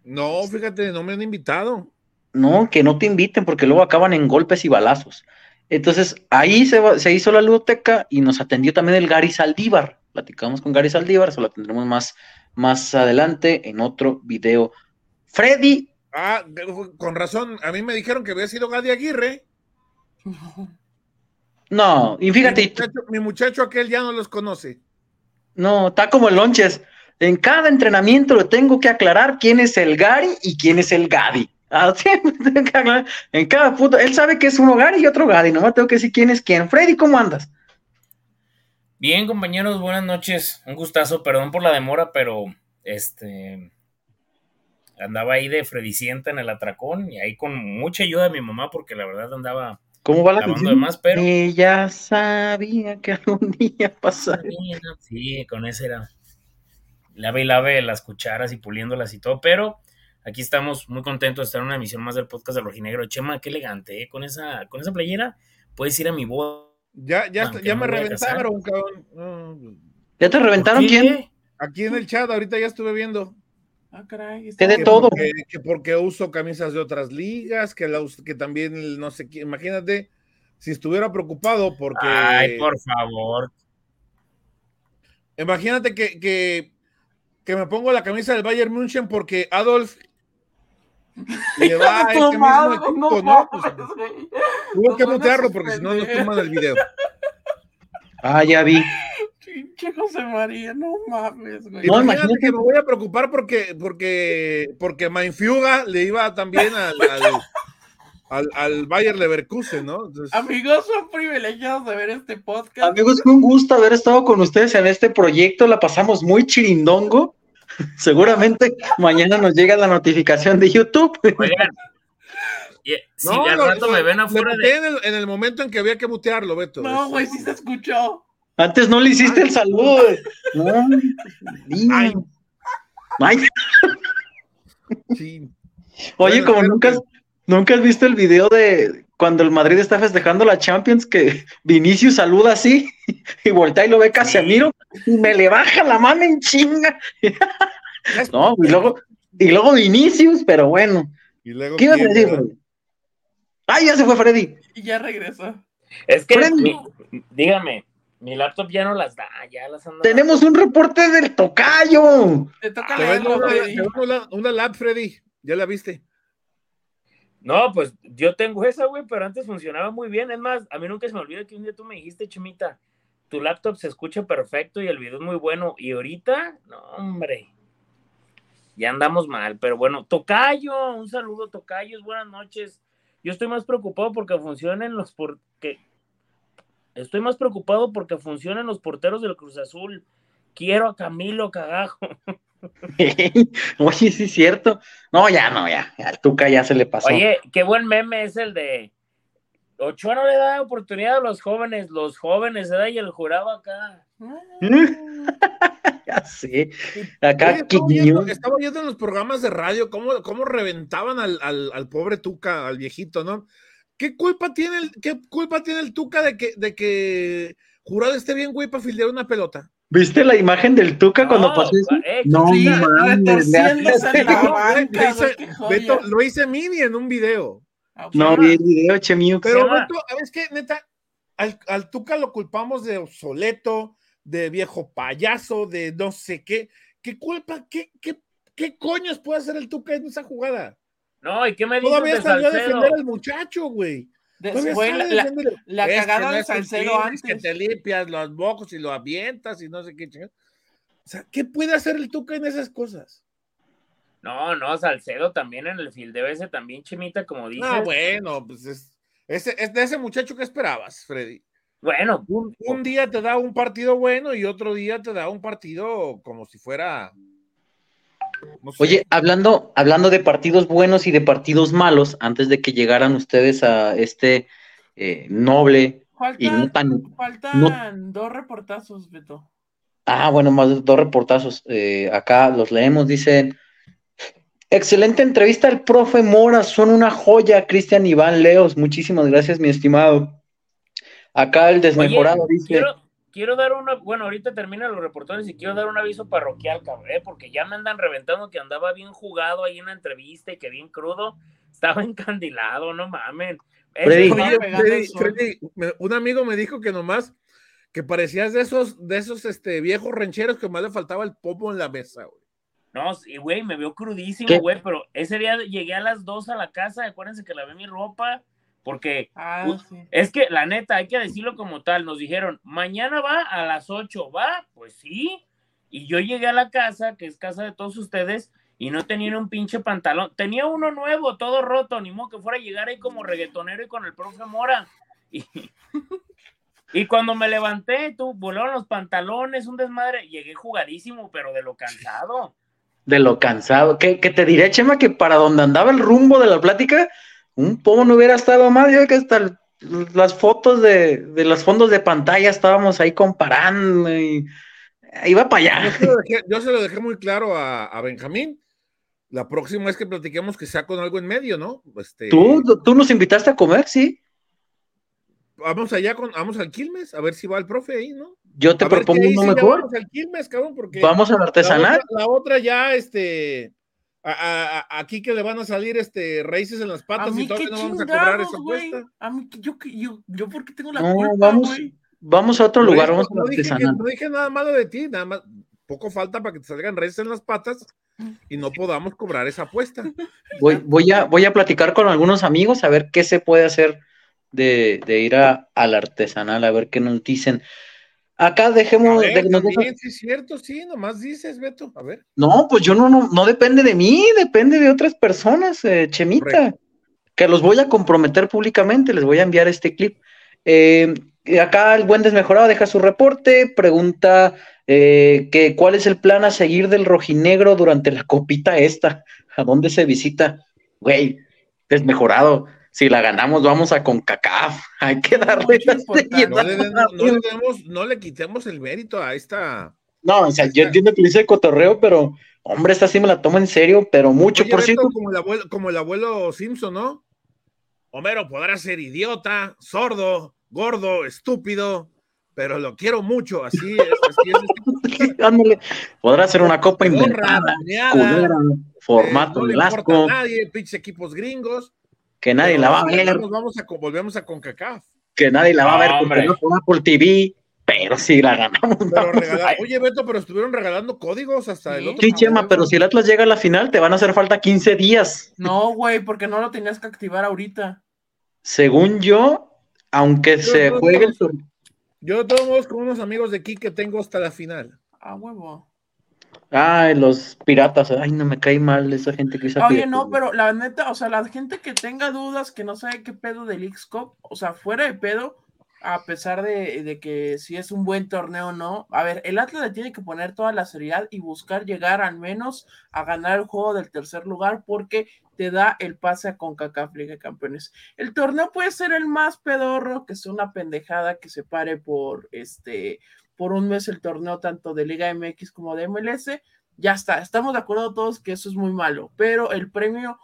No, fíjate, no me han invitado. No, que no te inviten porque luego acaban en golpes y balazos. Entonces ahí se, hizo la ludoteca y nos atendió también el Gary Saldívar. Platicamos con Gary Saldívar, eso lo tendremos más, más adelante en otro video. Freddy. Ah, con razón, a mí me dijeron que había sido Gadi Aguirre. No, y fíjate. Mi muchacho, aquel ya no los conoce. No, está como el lonches. En cada entrenamiento lo tengo que aclarar quién es el Gary y quién es el Gadi. Ah, en cada puto, él sabe que es un hogar y otro hogar, y no me tengo que decir quién es quién. Freddy, ¿cómo andas? Bien, compañeros, buenas noches. Un gustazo, perdón por la demora, pero este andaba ahí de Fredicienta en el atracón y ahí con mucha ayuda de mi mamá, porque la verdad andaba. ¿Cómo va la canción? Más, pero... Ella sabía que algún día pasaría. Sí, con ese era. Lave y lave las cucharas y puliéndolas y todo, pero Aquí estamos muy contentos de estar en una emisión más del podcast de Rojinegro. Chema, qué elegante, ¿eh? Con esa, con esa playera puedes ir a mi boda. Ya, ya, ya me reventaron, cabrón. ¿Ya te reventaron quién? Aquí en el chat, ahorita ya estuve viendo. Ah, caray. ¿Qué de todo? Porque, que porque uso camisas de otras ligas, que, la, que también, no sé, imagínate, si estuviera preocupado porque... Ay, por favor. Imagínate que, que, que me pongo la camisa del Bayern München porque Adolf le va a este mismo equipo, ¿no? Pues, tuvo que mutearlo porque si no, no toman el video. Ah, ya vi. Pinche José María, no mames, güey. No, imagínate que me voy a preocupar porque, porque, porque Mainfuga le iba también al, al, al, al Bayer Leverkusen, ¿no? Amigos, son privilegiados de ver este podcast. Amigos, fue un gusto haber estado con ustedes en este proyecto. La pasamos muy chirindongo. Seguramente mañana nos llega la notificación de YouTube. Oigan, si no, al rato me ven afuera de... en, el, en el momento en que había que mutearlo, Beto. No, güey, sí se escuchó. Antes no le hiciste el saludo. Ay. Ay. Sí. Oye, como nunca, nunca has visto el video de cuando el Madrid está festejando la Champions, que Vinicius saluda así y voltea y lo ve Casemiro y me le baja la mano en chinga. no, y luego, y luego Vinicius, pero bueno. ¿Qué ibas a decir, Freddy? ¡Ay, ya se fue Freddy! Y ya regresó. Es que, dígame, mi laptop ya no las da, ya las anda. Tenemos un reporte del tocayo. Te toca una, una, lap, Freddy. ¿Ya la viste? No, pues yo tengo esa, güey, pero antes funcionaba muy bien. Es más, a mí nunca se me olvida que un día tú me dijiste, Chimita, tu laptop se escucha perfecto y el video es muy bueno. Y ahorita, no, hombre, ya andamos mal. Pero bueno, Tocayo, un saludo, Tocayos, buenas noches. Yo estoy más preocupado porque funcionen los porque estoy más preocupado porque funcionen los porteros del Cruz Azul. Quiero a Camilo Cagajo. Oye, sí es cierto. No, ya no, ya. Al Tuca ya se le pasó. Oye, qué buen meme es el de Ochoa no le da oportunidad a los jóvenes, los jóvenes se da y el jurado acá. ya sé. Acá estaba, viendo, estaba, viendo, en los programas de radio cómo, cómo reventaban al, al, al, pobre Tuca, al viejito, ¿no? ¿Qué culpa tiene el, qué culpa tiene el Tuca de que, de que jurado esté bien, güey, para fildear una pelota? ¿Viste la imagen del Tuca cuando pasó eso? Eh, no, sí, mames, Beto, lo hice Mini en un video. Ah, no vi el video, Chemiux. Pero, Beto, ¿sabes qué? Neta, al, al, Tuca lo culpamos de obsoleto, de viejo payaso, de no sé qué. ¿Qué culpa? ¿Qué, qué, qué coños puede hacer el Tuca en esa jugada? No, ¿y qué me dices Todavía salió a defender al muchacho, güey. Después la, la, la cagada de Salcedo antes. Que te limpias los bocos y lo avientas y no sé qué O sea, ¿qué puede hacer el Tuca en esas cosas? No, no, Salcedo también en el fildeo ese también chimita, como dices. Ah, bueno, pues es, es, es, de ese muchacho que esperabas, Freddy. Bueno. Un, un, día te da un partido bueno y otro día te da un partido como si fuera Oye, hablando, hablando de partidos buenos y de partidos malos, antes de que llegaran ustedes a este eh, noble y no tan, faltan dos reportazos, Beto. Ah, bueno, más dos reportazos. Eh, acá los leemos, dicen. Excelente entrevista al profe Mora, son una joya, Cristian Iván Leos. Muchísimas gracias, mi estimado. Acá el desmejorado dice quiero dar una, bueno, ahorita terminan los reportores y quiero dar un aviso parroquial, cabrón, ¿eh? porque ya me andan reventando que andaba bien jugado ahí en la entrevista y que bien crudo, estaba encandilado, no mamen. un amigo me dijo que nomás que parecías de esos, de esos este, viejos rancheros que más le faltaba el popo en la mesa, güey. No, y güey, me vio crudísimo, güey, pero ese día llegué a las dos a la casa, acuérdense que lavé mi ropa, porque ah, es que la neta, hay que decirlo como tal, nos dijeron, mañana va a las 8, va, pues sí, y yo llegué a la casa, que es casa de todos ustedes, y no tenía un pinche pantalón, tenía uno nuevo, todo roto, ni modo que fuera a llegar ahí como reggaetonero y con el profe Mora, y, y cuando me levanté, tú, volaron los pantalones, un desmadre, llegué jugadísimo, pero de lo cansado. De lo cansado, que, que te diré, Chema, que para donde andaba el rumbo de la plática, un poco no hubiera estado mal, yo que hasta las fotos de, de, los fondos de pantalla estábamos ahí comparando y iba para allá. Yo se lo dejé, muy claro a, Benjamín, La próxima es que platiquemos que sea con algo en medio, ¿no? Este... ¿Tú, tú nos invitaste a comer, sí. Vamos allá con, vamos al Quilmes, a ver si va el profe ahí, ¿no? Yo te propongo uno mejor. Vamos al Quilmes, cabrón, porque vamos al artesanal. La otra, ya, este, aquí que le van a salir este raíces en las patas y todavía no vamos a cobrar esa apuesta. A mí, yo, yo, yo, ¿por qué tengo la no, vamos, Vamos a otro lugar, vamos no, dije no dije nada malo de ti, nada más, poco falta para que te salgan raíces en las patas y no podamos cobrar esa apuesta. Voy, voy, a, voy a platicar con algunos amigos a ver qué se puede hacer de, ir a, al artesanal, a ver qué nos dicen. Acá dejemos. de, sí, es cierto, sí, nomás dices, Beto, a ver. No, pues yo no, no, no depende de mí, depende de otras personas, eh, Chemita, que los voy a comprometer públicamente, les voy a enviar este clip. Eh, acá el buen desmejorado deja su reporte, pregunta eh, que cuál es el plan a seguir del rojinegro durante la copita esta, a dónde se visita, güey, desmejorado si la ganamos, vamos a CONCACAF. Hay que darle no, le, no, le quitemos el mérito a esta. No, o sea, yo entiendo que le hice cotorreo, pero hombre, esta sí me la tomo en serio, pero mucho por cierto. Como el, abuelo, como el abuelo Simpson, ¿no? Homero podrá ser idiota, sordo, gordo, estúpido, pero lo quiero mucho, así es. Así es. podrá ser una copa inventada, formato eh, no asco. nadie, pinches equipos gringos, que nadie la va a ver. vamos a, volvemos a CONCACAF. Que nadie la va a ver porque no por Apple TV, pero sí la ganamos. Oye, Beto, pero estuvieron regalando códigos hasta el otro. Sí, Chema, pero si el Atlas llega a la final, te van a hacer falta 15 días. No, güey, porque no lo tenías que activar ahorita. Según yo, aunque se juegue el Yo de todos modos con unos amigos de aquí que tengo hasta la final. Ah, huevo. Ay, los piratas, ay, no me cae mal esa gente que Oye, no, pero la neta, o sea, la gente que tenga dudas, que no sabe qué pedo del X-Cup, o sea, fuera de pedo, a pesar de, que si es un buen torneo o no, a ver, el Atlas le tiene que poner toda la seriedad y buscar llegar al menos a ganar el juego del tercer lugar porque te da el pase a CONCACAF Liga de Campeones. El torneo puede ser el más pedorro, que sea una pendejada que se pare por este por un mes el torneo tanto de Liga MX como de MLS, ya está, estamos de acuerdo todos que eso es muy malo, pero el premio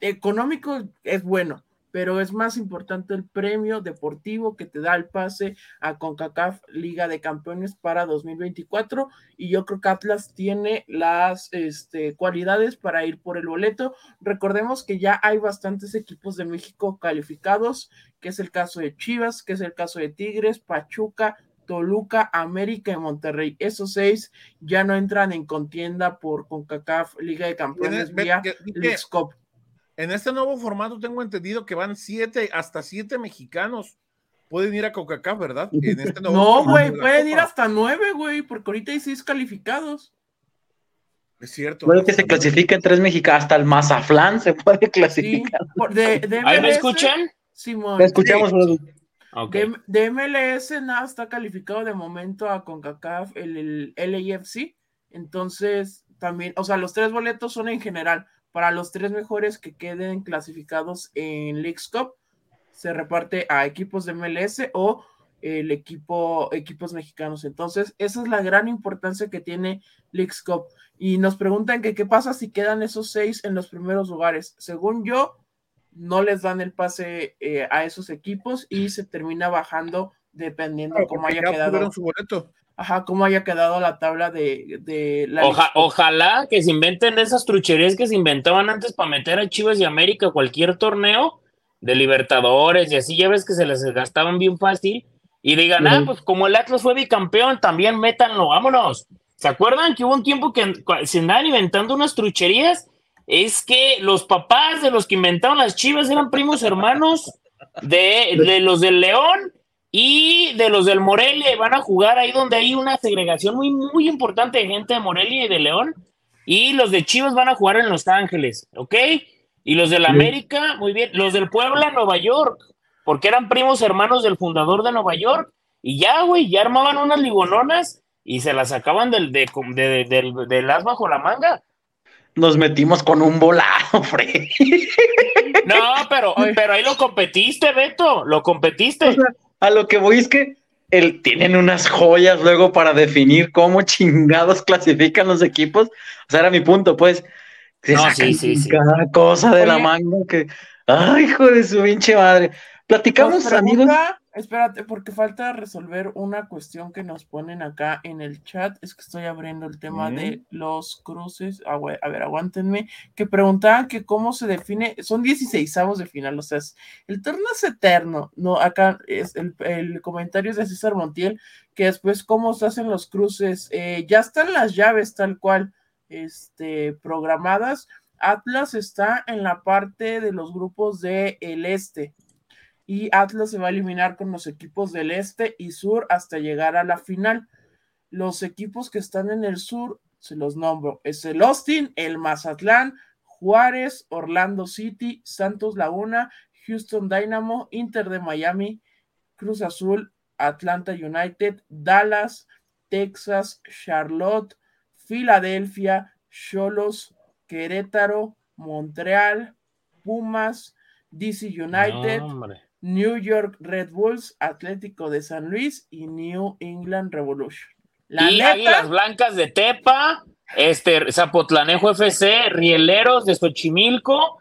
económico es bueno, pero es más importante el premio deportivo que te da el pase a CONCACAF Liga de Campeones para 2024 y yo creo que Atlas tiene las este, cualidades para ir por el boleto. Recordemos que ya hay bastantes equipos de México calificados, que es el caso de Chivas, que es el caso de Tigres, Pachuca, Toluca, América y Monterrey. Esos seis ya no entran en contienda por CONCACAF Liga de Campeones vía En este nuevo formato tengo entendido que van siete, hasta siete mexicanos. Pueden ir a CONCACAF, ¿verdad? Este no, güey, pueden ir hasta nueve, güey, porque ahorita hay seis calificados. Es cierto. Puede que se clasifiquen tres mexicanos, hasta el Mazaflán se puede clasificar. ¿Ahí me escuchan? Simón. escuchamos, de, MLS nada está calificado de momento a CONCACAF, el, el LAFC. Entonces, también, o sea, los tres boletos son en general. Para los tres mejores que queden clasificados en Leagues Cup, se reparte a equipos de MLS o el equipo, equipos mexicanos. Entonces, esa es la gran importancia que tiene Leagues Cup. Y nos preguntan que qué pasa si quedan esos seis en los primeros lugares. Según yo, no les dan el pase eh, a esos equipos y se termina bajando dependiendo cómo haya quedado. Su boleto. Ajá, cómo haya quedado la tabla de, la. ojalá que se inventen esas trucherías que se inventaban antes para meter a Chivas y América cualquier torneo de Libertadores y así, ya ves que se les gastaban bien fácil y digan, ah, pues como el Atlas fue bicampeón, también métanlo, vámonos. ¿Se acuerdan que hubo un tiempo que se andaban inventando unas trucherías es que los papás de los que inventaron las chivas eran primos hermanos de, los del León y de los del Morelia. Van a jugar ahí donde hay una segregación muy, muy importante de gente de Morelia y de León. Y los de Chivas van a jugar en Los Ángeles, ¿ok? Y los del América, muy bien. Los del Puebla, Nueva York, porque eran primos hermanos del fundador de Nueva York. Y ya, güey, ya armaban unas ligononas y se las sacaban del, de, del, del as bajo la manga nos metimos con un volado, Fred. No, pero, pero ahí lo competiste, Beto, lo competiste. a lo que voy es que el, tienen unas joyas luego para definir cómo chingados clasifican los equipos. O sea, era mi punto, pues. no, sí, sí, sí. Cada cosa de la manga que. ¡Ay, hijo de su pinche madre! Platicamos, amigos. Espérate, porque falta resolver una cuestión que nos ponen acá en el chat. Es que estoy abriendo el tema de los cruces. Ah, a ver, aguántenme. Que preguntaban que cómo se define. Son 16 de final, o sea, el torneo es eterno. No, acá es el, comentario es de César Montiel. Que después, cómo se hacen los cruces. Eh, ya están las llaves tal cual este, programadas. Atlas está en la parte de los grupos del el este y Atlas se va a eliminar con los equipos del este y sur hasta llegar a la final. Los equipos que están en el sur, se los nombro, es el Austin, el Mazatlán, Juárez, Orlando City, Santos Laguna, Houston Dynamo, Inter de Miami, Cruz Azul, Atlanta United, Dallas, Texas, Charlotte, Filadelfia, Cholos, Querétaro, Montreal, Pumas, DC United, New York Red Bulls, Atlético de San Luis y New England Revolution. La y Águilas Blancas de Tepa, este Zapotlanejo FC, Rieleros de Xochimilco.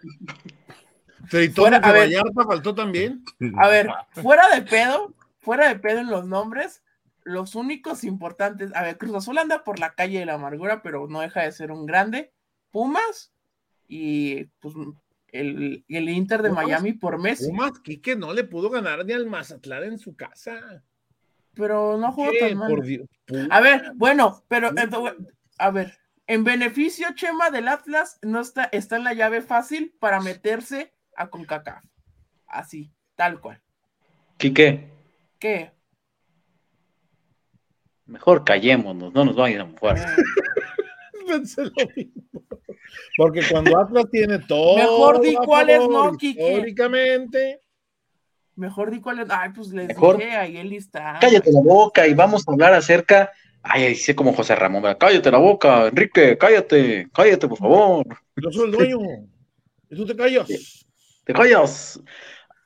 Fuera, de Vallarta faltó también. A ver, fuera de pedo, fuera de pedo en los nombres, los únicos importantes, a ver, Cruz Azul anda por la calle de la amargura, pero no deja de ser un grande. Pumas y pues el, el Inter de Miami por Messi. Pumas, que no le pudo ganar ni al Mazatlán en su casa. Pero no jugó tan mal. A ver, bueno, pero a ver, en beneficio, Chema del Atlas no está, está en la llave fácil para meterse a CONCACAF. Así, tal cual. ¿Qué qué? Mejor callémonos, no nos vayan a jugar. Porque cuando Atlas tiene todo. Mejor di cuáles no, Kike. Históricamente. Mejor di cuáles. Ay, pues les Mejor, dije, ahí él está. Cállate la boca y vamos a hablar acerca. Ay, dice como José Ramón, cállate la boca, Enrique, cállate, cállate, por favor. Yo soy el dueño. Y tú te callas. Te callas.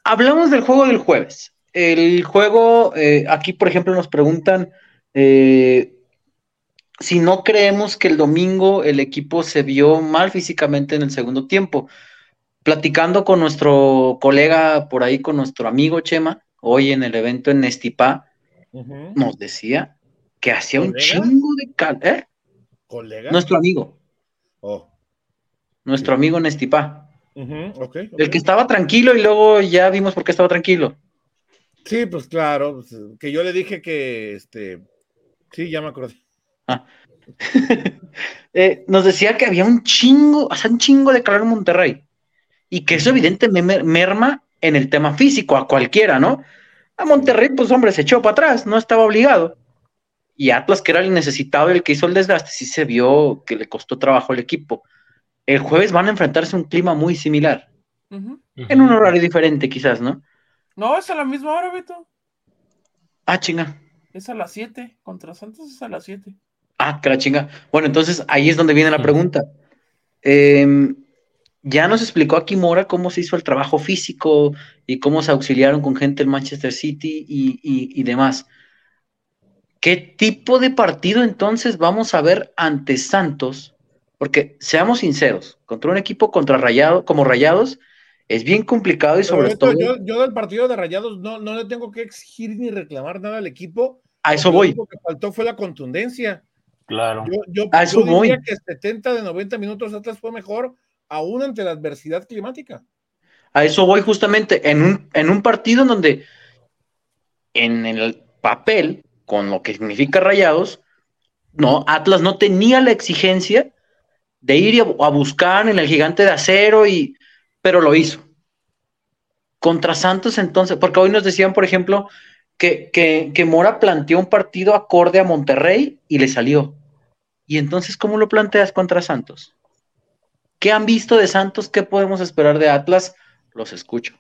Hablamos del juego del jueves. El juego, eh, aquí por ejemplo nos preguntan eh, si no creemos que el domingo el equipo se vio mal físicamente en el segundo tiempo. Platicando con nuestro colega por ahí, con nuestro amigo Chema, hoy en el evento en Nestipá, nos decía que hacía un chingo de cal. ¿Eh? ¿Colega? Nuestro amigo. Oh. Nuestro amigo Nestipá. El que estaba tranquilo y luego ya vimos por qué estaba tranquilo. Sí, pues claro, pues, que yo le dije que este. Sí, ya me acordé. Ah. Eh, nos decía que había un chingo, o sea, un chingo de calor en Monterrey. Y que eso evidentemente merma en el tema físico a cualquiera, ¿no? A Monterrey, pues hombre, se echó para atrás, no estaba obligado. Y Atlas, que era el necesitado, el que hizo el desgaste, sí se vio que le costó trabajo al equipo. El jueves van a enfrentarse a un clima muy similar. En un horario diferente, quizás, ¿no? No, es a la misma hora, Beto. Ah, chinga. Es a las 7. Contra Santos es a las 7. Ah, que la chinga. Bueno, entonces ahí es donde viene la pregunta. Em, ya nos explicó aquí Mora cómo se hizo el trabajo físico y cómo se auxiliaron con gente en Manchester City y, demás. ¿Qué tipo de partido entonces vamos a ver ante Santos? Porque seamos sinceros, contra un equipo contra Rayado, como Rayados, es bien complicado y sobre todo. Yo, del partido de Rayados no, no le tengo que exigir ni reclamar nada al equipo. A eso voy. Lo que faltó fue la contundencia. Claro. Yo, a eso diría que 70 de 90 minutos atrás fue mejor, aún ante la adversidad climática. A eso voy justamente, en un, en un partido en donde en el papel, con lo que significa Rayados, no, Atlas no tenía la exigencia de ir a, buscar en el gigante de acero, y, pero lo hizo. Contra Santos entonces, porque hoy nos decían, por ejemplo, que, Mora planteó un partido acorde a Monterrey y le salió. Y entonces, ¿cómo lo planteas contra Santos? ¿Qué han visto de Santos? ¿Qué podemos esperar de Atlas? Los escucho.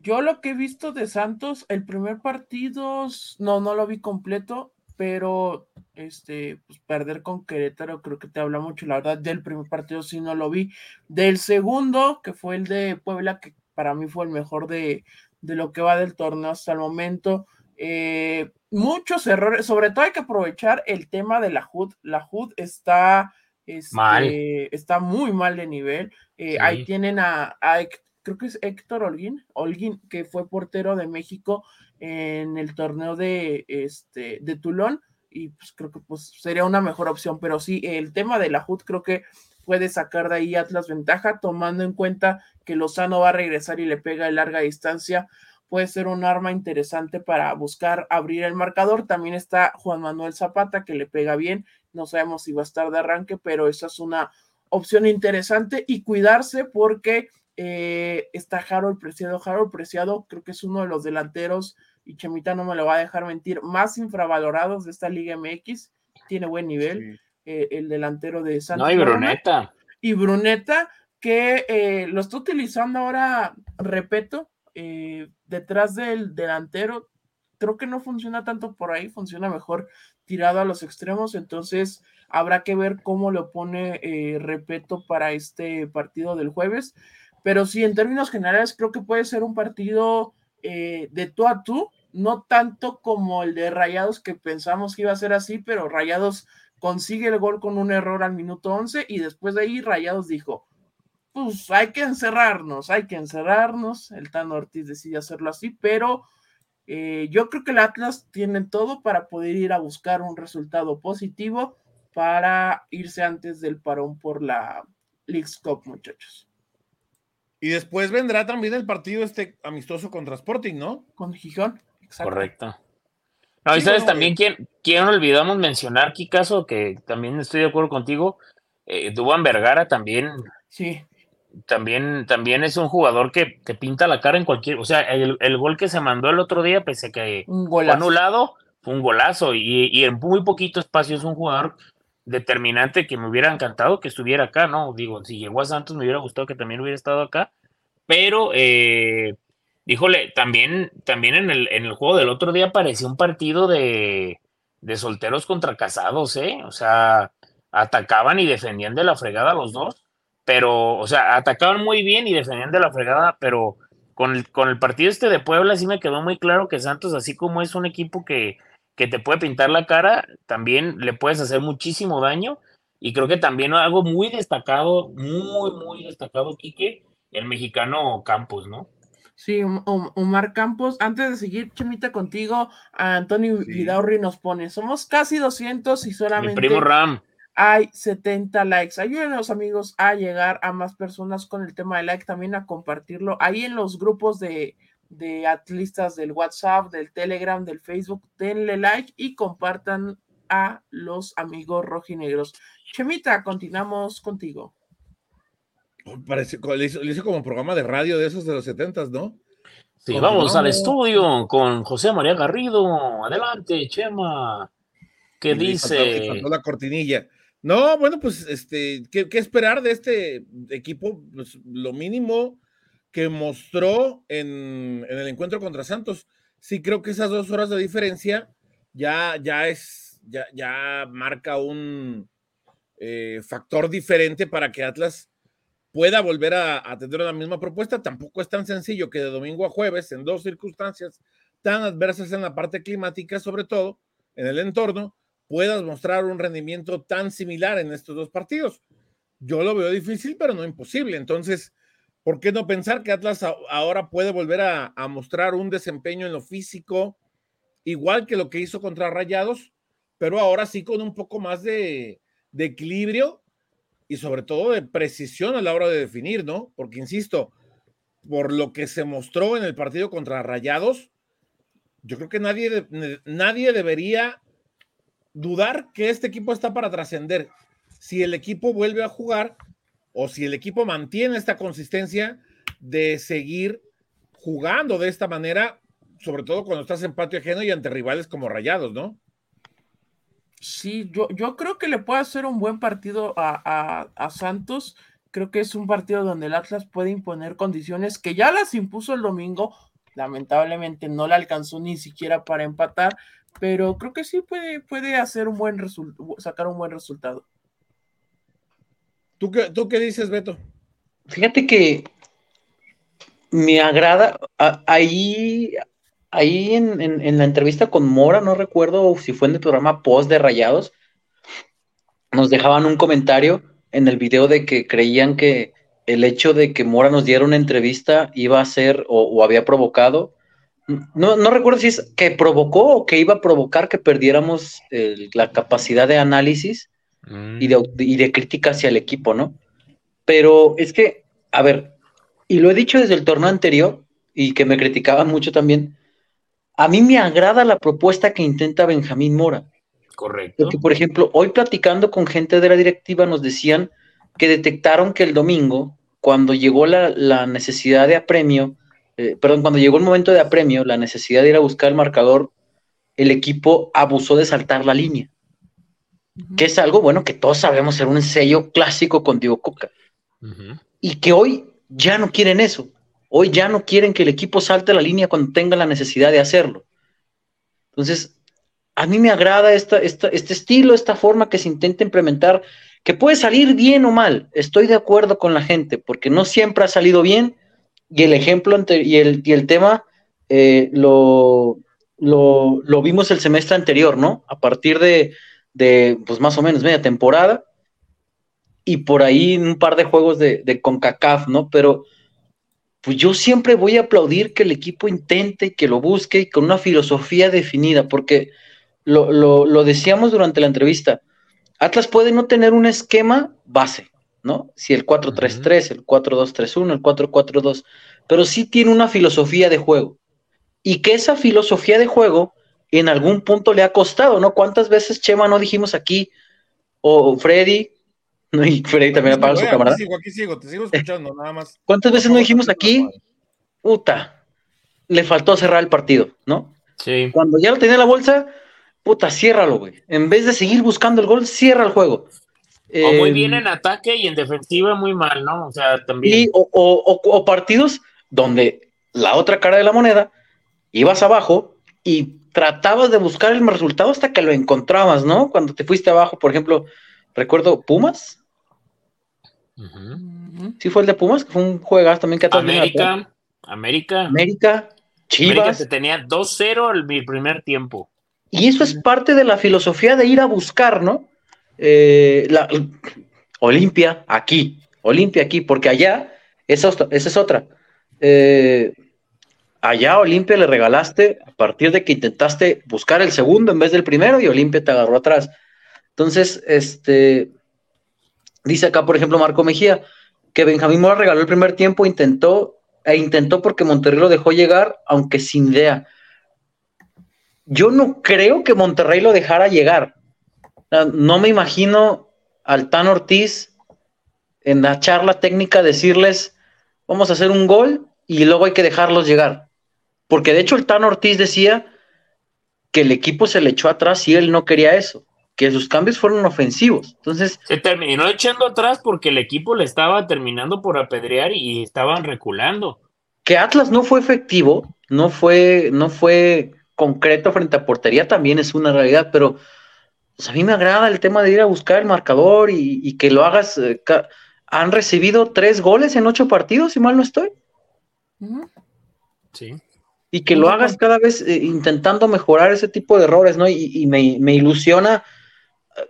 Yo lo que he visto de Santos, el primer partido, no, no lo vi completo, pero este, pues perder con Querétaro creo que te habla mucho, la verdad, del primer partido sí no lo vi. Del segundo, que fue el de Puebla, que para mí fue el mejor de, de lo que va del torneo hasta el momento, eh, muchos errores, sobre todo hay que aprovechar el tema de la HUD. La HUD está Este, Está muy mal de nivel. Eh, ahí tienen a, creo que es Héctor Holguín, Holguín, que fue portero de México en el torneo de, este, de Tulón y pues creo que pues sería una mejor opción, pero sí, el tema de la HUD creo que puede sacar de ahí Atlas ventaja, tomando en cuenta que Lozano va a regresar y le pega de larga distancia, puede ser un arma interesante para buscar abrir el marcador. También está Juan Manuel Zapata, que le pega bien, no sabemos si va a estar de arranque, pero esa es una opción interesante y cuidarse porque eh, está Harold Preciado. Harold Preciado creo que es uno de los delanteros y Chemita no me lo va a dejar mentir, más infravalorados de esta Liga MX, tiene buen nivel, eh, el delantero de Santos. No, y Bruneta. Y Bruneta, que eh, lo está utilizando ahora, repito, eh, detrás del delantero, creo que no funciona tanto por ahí, funciona mejor tirado a los extremos, entonces habrá que ver cómo lo pone Repeto para este partido del jueves, pero sí, en términos generales, creo que puede ser un partido eh, de tú a tú, no tanto como el de Rayados que pensamos que iba a ser así, pero Rayados consigue el gol con un error al minuto 11 y después de ahí Rayados dijo, pues hay que encerrarnos, hay que encerrarnos, el Tano Ortiz decide hacerlo así, pero eh, yo creo que el Atlas tiene todo para poder ir a buscar un resultado positivo para irse antes del parón por la League's Cup, muchachos. Y después vendrá también el partido este amistoso contra Sporting, ¿no? Con Gijón. Correcto. No, y sabes también quién, quién olvidamos mencionar, Kikazo, que también estoy de acuerdo contigo, eh, Duban Vergara también. Sí. También, también es un jugador que, que pinta la cara en cualquier. O sea, el, gol que se mandó el otro día, pese a que fue anulado, fue un golazo. Y, y en muy poquito espacio es un jugador determinante que me hubiera encantado que estuviera acá, ¿no? Digo, si llegó a Santos me hubiera gustado que también hubiera estado acá, pero, eh, híjole, también, también en el, en el juego del otro día parecía un partido de, de solteros contra casados, ¿eh? O sea, atacaban y defendían de la fregada los dos, pero, o sea, atacaban muy bien y defendían de la fregada, pero con el, con el partido este de Puebla sí me quedó muy claro que Santos, así como es un equipo que que te puede pintar la cara, también le puedes hacer muchísimo daño. Y creo que también algo muy destacado, muy, muy destacado, Quique, el mexicano Campos, ¿no? Sí, Omar Campos. Antes de seguir, Chemita, contigo, Antonio Vidaurri nos pone, somos casi 200 y solamente primo Ram. Hay 70 likes. Ayuden a los amigos a llegar a más personas con el tema de like, también a compartirlo ahí en los grupos de, de atlistas del WhatsApp, del Telegram, del Facebook, denle like y compartan a los amigos rojinegros. Chemita, continuamos contigo. Parece, le hizo, como programa de radio de esos de los setentas, ¿no? Sí, vamos al estudio con José María Garrido. Adelante, Chema. ¿Qué dice? la cortinilla. No, bueno, pues, este, ¿qué, ¿qué, esperar de este equipo? Pues lo mínimo que mostró en, el encuentro contra Santos. Sí, creo que esas dos horas de diferencia ya, ya es, ya, ya marca un eh, factor diferente para que Atlas pueda volver a, a, tener la misma propuesta. Tampoco es tan sencillo que de domingo a jueves, en dos circunstancias tan adversas en la parte climática, sobre todo en el entorno, puedas mostrar un rendimiento tan similar en estos dos partidos. Yo lo veo difícil, pero no imposible. Entonces, ¿Por qué no pensar que Atlas ahora puede volver a, mostrar un desempeño en lo físico igual que lo que hizo contra Rayados, pero ahora sí con un poco más de, equilibrio y sobre todo de precisión a la hora de definir, ¿no? Porque, insisto, por lo que se mostró en el partido contra Rayados, yo creo que nadie, nadie debería dudar que este equipo está para trascender. Si el equipo vuelve a jugar o si el equipo mantiene esta consistencia de seguir jugando de esta manera, sobre todo cuando estás en patio ajeno y ante rivales como Rayados, ¿no? Sí, yo, yo creo que le puede hacer un buen partido a, a, Santos. Creo que es un partido donde el Atlas puede imponer condiciones que ya las impuso el domingo. Lamentablemente no le alcanzó ni siquiera para empatar, pero creo que sí puede, puede hacer un buen sacar un buen resultado. ¿Tú qué, ¿Tú qué dices, Beto? Fíjate que me agrada, ahí, ahí en, la entrevista con Mora, no recuerdo si fue en el programa post de Rayados, nos dejaban un comentario en el video de que creían que el hecho de que Mora nos diera una entrevista iba a ser o, había provocado, no, no, recuerdo si es que provocó o que iba a provocar que perdiéramos la capacidad de análisis y, de, y de crítica hacia el equipo, ¿no? Pero es que, a ver, y lo he dicho desde el torneo anterior y que me criticaban mucho también, a mí me agrada la propuesta que intenta Benjamín Mora. Correcto. Porque, por ejemplo, hoy platicando con gente de la directiva nos decían que detectaron que el domingo, cuando llegó la, necesidad de apremio, eh, perdón, cuando llegó el momento de apremio, la necesidad de ir a buscar el marcador, el equipo abusó de saltar la línea. Que es algo, bueno, que todos sabemos ser un sello clásico con Diego Coca. Y que hoy ya no quieren eso. Hoy ya no quieren que el equipo salte la línea cuando tenga la necesidad de hacerlo. Entonces, a mí me agrada esta, este estilo, esta forma que se intenta implementar, que puede salir bien o mal. Estoy de acuerdo con la gente, porque no siempre ha salido bien y el ejemplo y el, y el tema eh, lo, lo, vimos el semestre anterior, ¿no? A partir de, de, pues más o menos media temporada y por ahí un par de juegos de, de CONCACAF, ¿no? Pero pues yo siempre voy a aplaudir que el equipo intente, que lo busque con una filosofía definida, porque lo, decíamos durante la entrevista, Atlas puede no tener un esquema base, ¿no? Si el 4-3-3, el 4-2-3-1, el 4-4-2, pero sí tiene una filosofía de juego. Y que esa filosofía de juego en algún punto le ha costado, ¿no? ¿Cuántas veces, Chema, no dijimos aquí, o Freddy, no, y Freddy también apaga su cámara. Aquí sigo, aquí sigo, te sigo escuchando, nada más. ¿Cuántas veces no dijimos aquí? Puta, le faltó cerrar el partido, ¿no? Sí. Cuando ya lo tenía la bolsa, puta, ciérralo, güey. En vez de seguir buscando el gol, cierra el juego. O muy bien en ataque y en defensiva muy mal, ¿no? O sea, también. o, o, partidos donde la otra cara de la moneda, ibas abajo y tratabas de buscar el resultado hasta que lo encontrabas, ¿no? Cuando te fuiste abajo, por ejemplo, recuerdo Pumas, Sí fue el de Pumas, que fue un juegazo también que América, América. América, Chivas. América se tenía 2-0 el primer tiempo. Y eso es parte de la filosofía de ir a buscar, ¿no? Eh, la Olimpia aquí, Olimpia aquí, porque allá, esa, es otra. Eh, allá Olimpia le regalaste a partir de que intentaste buscar el segundo en vez del primero y Olimpia te agarró atrás. Entonces, este, Dice acá, por ejemplo, Marco Mejía, que Benjamín Mora regaló el primer tiempo, intentó, e intentó porque Monterrey lo dejó llegar, aunque sin idea. Yo no creo que Monterrey lo dejara llegar. No me imagino al Tan Ortiz en la charla técnica decirles, vamos a hacer un gol y luego hay que dejarlos llegar. Porque de hecho el Tan Ortiz decía que el equipo se le echó atrás y él no quería eso que sus cambios fueron ofensivos. Entonces. Se terminó echando atrás porque el equipo le estaba terminando por apedrear y estaban reculando. Que Atlas no fue efectivo, no fue, no fue concreto frente a portería, también es una realidad, pero pues, a mí me agrada el tema de ir a buscar el marcador y, que lo hagas. Eh, han recibido tres goles en ocho partidos, si mal no estoy. Sí y que lo hagas cada vez eh, intentando mejorar ese tipo de errores, ¿no? Y, me, me, ilusiona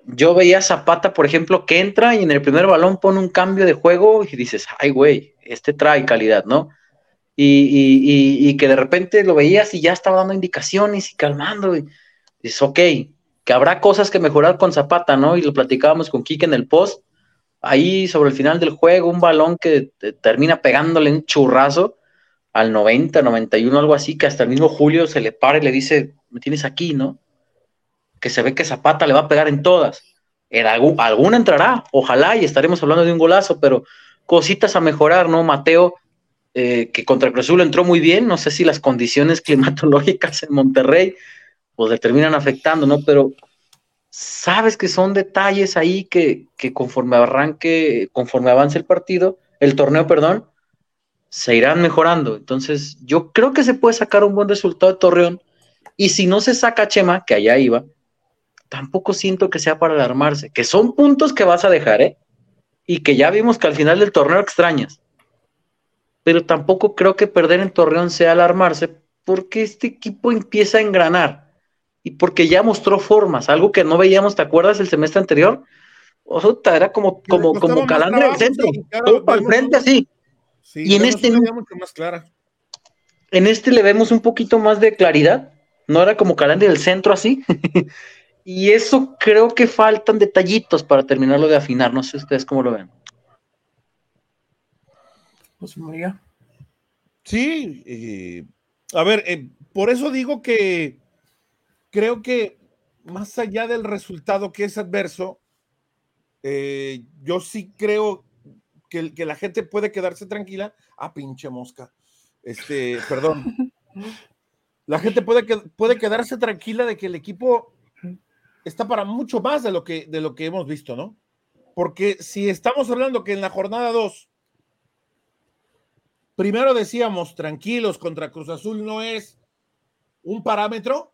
yo veía a Zapata, por ejemplo, que entra y en el primer balón pone un cambio de juego y dices, ay, güey, este trae calidad, ¿no? Y, que de repente lo veías y ya estaba dando indicaciones y calmando. Y dices, ok, que habrá cosas que mejorar con Zapata, ¿no? Y lo platicábamos con Kike en el post. Ahí sobre el final del juego, un balón que termina pegándole un churrazo al 90, 91, algo así, que hasta el mismo Julio se le para y le dice, me tienes aquí, ¿no? que se ve que Zapata le va a pegar en todas. En alguna entrará, ojalá, y estaremos hablando de un golazo, pero cositas a mejorar, ¿no? Mateo, eh, que contra Cruz entró muy bien, no sé si las condiciones climatológicas en Monterrey pues le terminan afectando, ¿no? Pero sabes que son detalles ahí que, que conforme arranque, conforme avance el partido, el torneo, perdón, se irán mejorando. Entonces, yo creo que se puede sacar un buen resultado de Torreón. Y si no se saca Chema, que allá iba, tampoco siento que sea para alarmarse, que son puntos que vas a dejar, ¿eh? Y que ya vimos que al final del torneo extrañas. Pero tampoco creo que perder en Torreón sea alarmarse, porque este equipo empieza a engranar y porque ya mostró formas, algo que no veíamos, ¿te acuerdas el semestre anterior? O sea, era como, como, como calandre del centro. todo para el frente así. y en este. más clara. En este le vemos un poquito más de claridad. No era como calandre del centro así. y eso creo que faltan detallitos para terminarlo de afinar. No sé ustedes cómo lo ven. Pues María. Sí, eh, a ver, eh, por eso digo que creo que más allá del resultado que es adverso, eh, yo sí creo que, que, la gente puede quedarse tranquila. Ah, pinche mosca. Este, perdón. La gente puede, puede quedarse tranquila de que el equipo está para mucho más de lo que, de lo que hemos visto, ¿no? Porque si estamos hablando que en la jornada 2, primero decíamos tranquilos contra Cruz Azul no es un parámetro,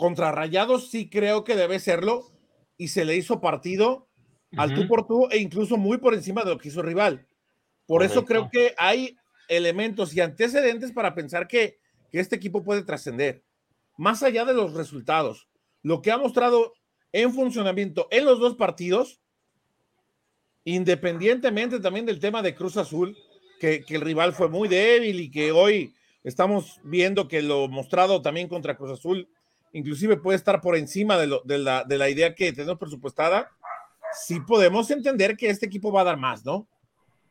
contra Rayados sí creo que debe serlo y se le hizo partido al tú por tú e incluso muy por encima de lo que hizo rival. Por eso creo que hay elementos y antecedentes para pensar que, este equipo puede trascender. Más allá de los resultados, lo que ha mostrado en funcionamiento en los dos partidos, independientemente también del tema de Cruz Azul, que, que, el rival fue muy débil y que hoy estamos viendo que lo mostrado también contra Cruz Azul, inclusive puede estar por encima de, lo, de, la, de la idea que tenemos presupuestada sí podemos entender que este equipo va a dar más, ¿no?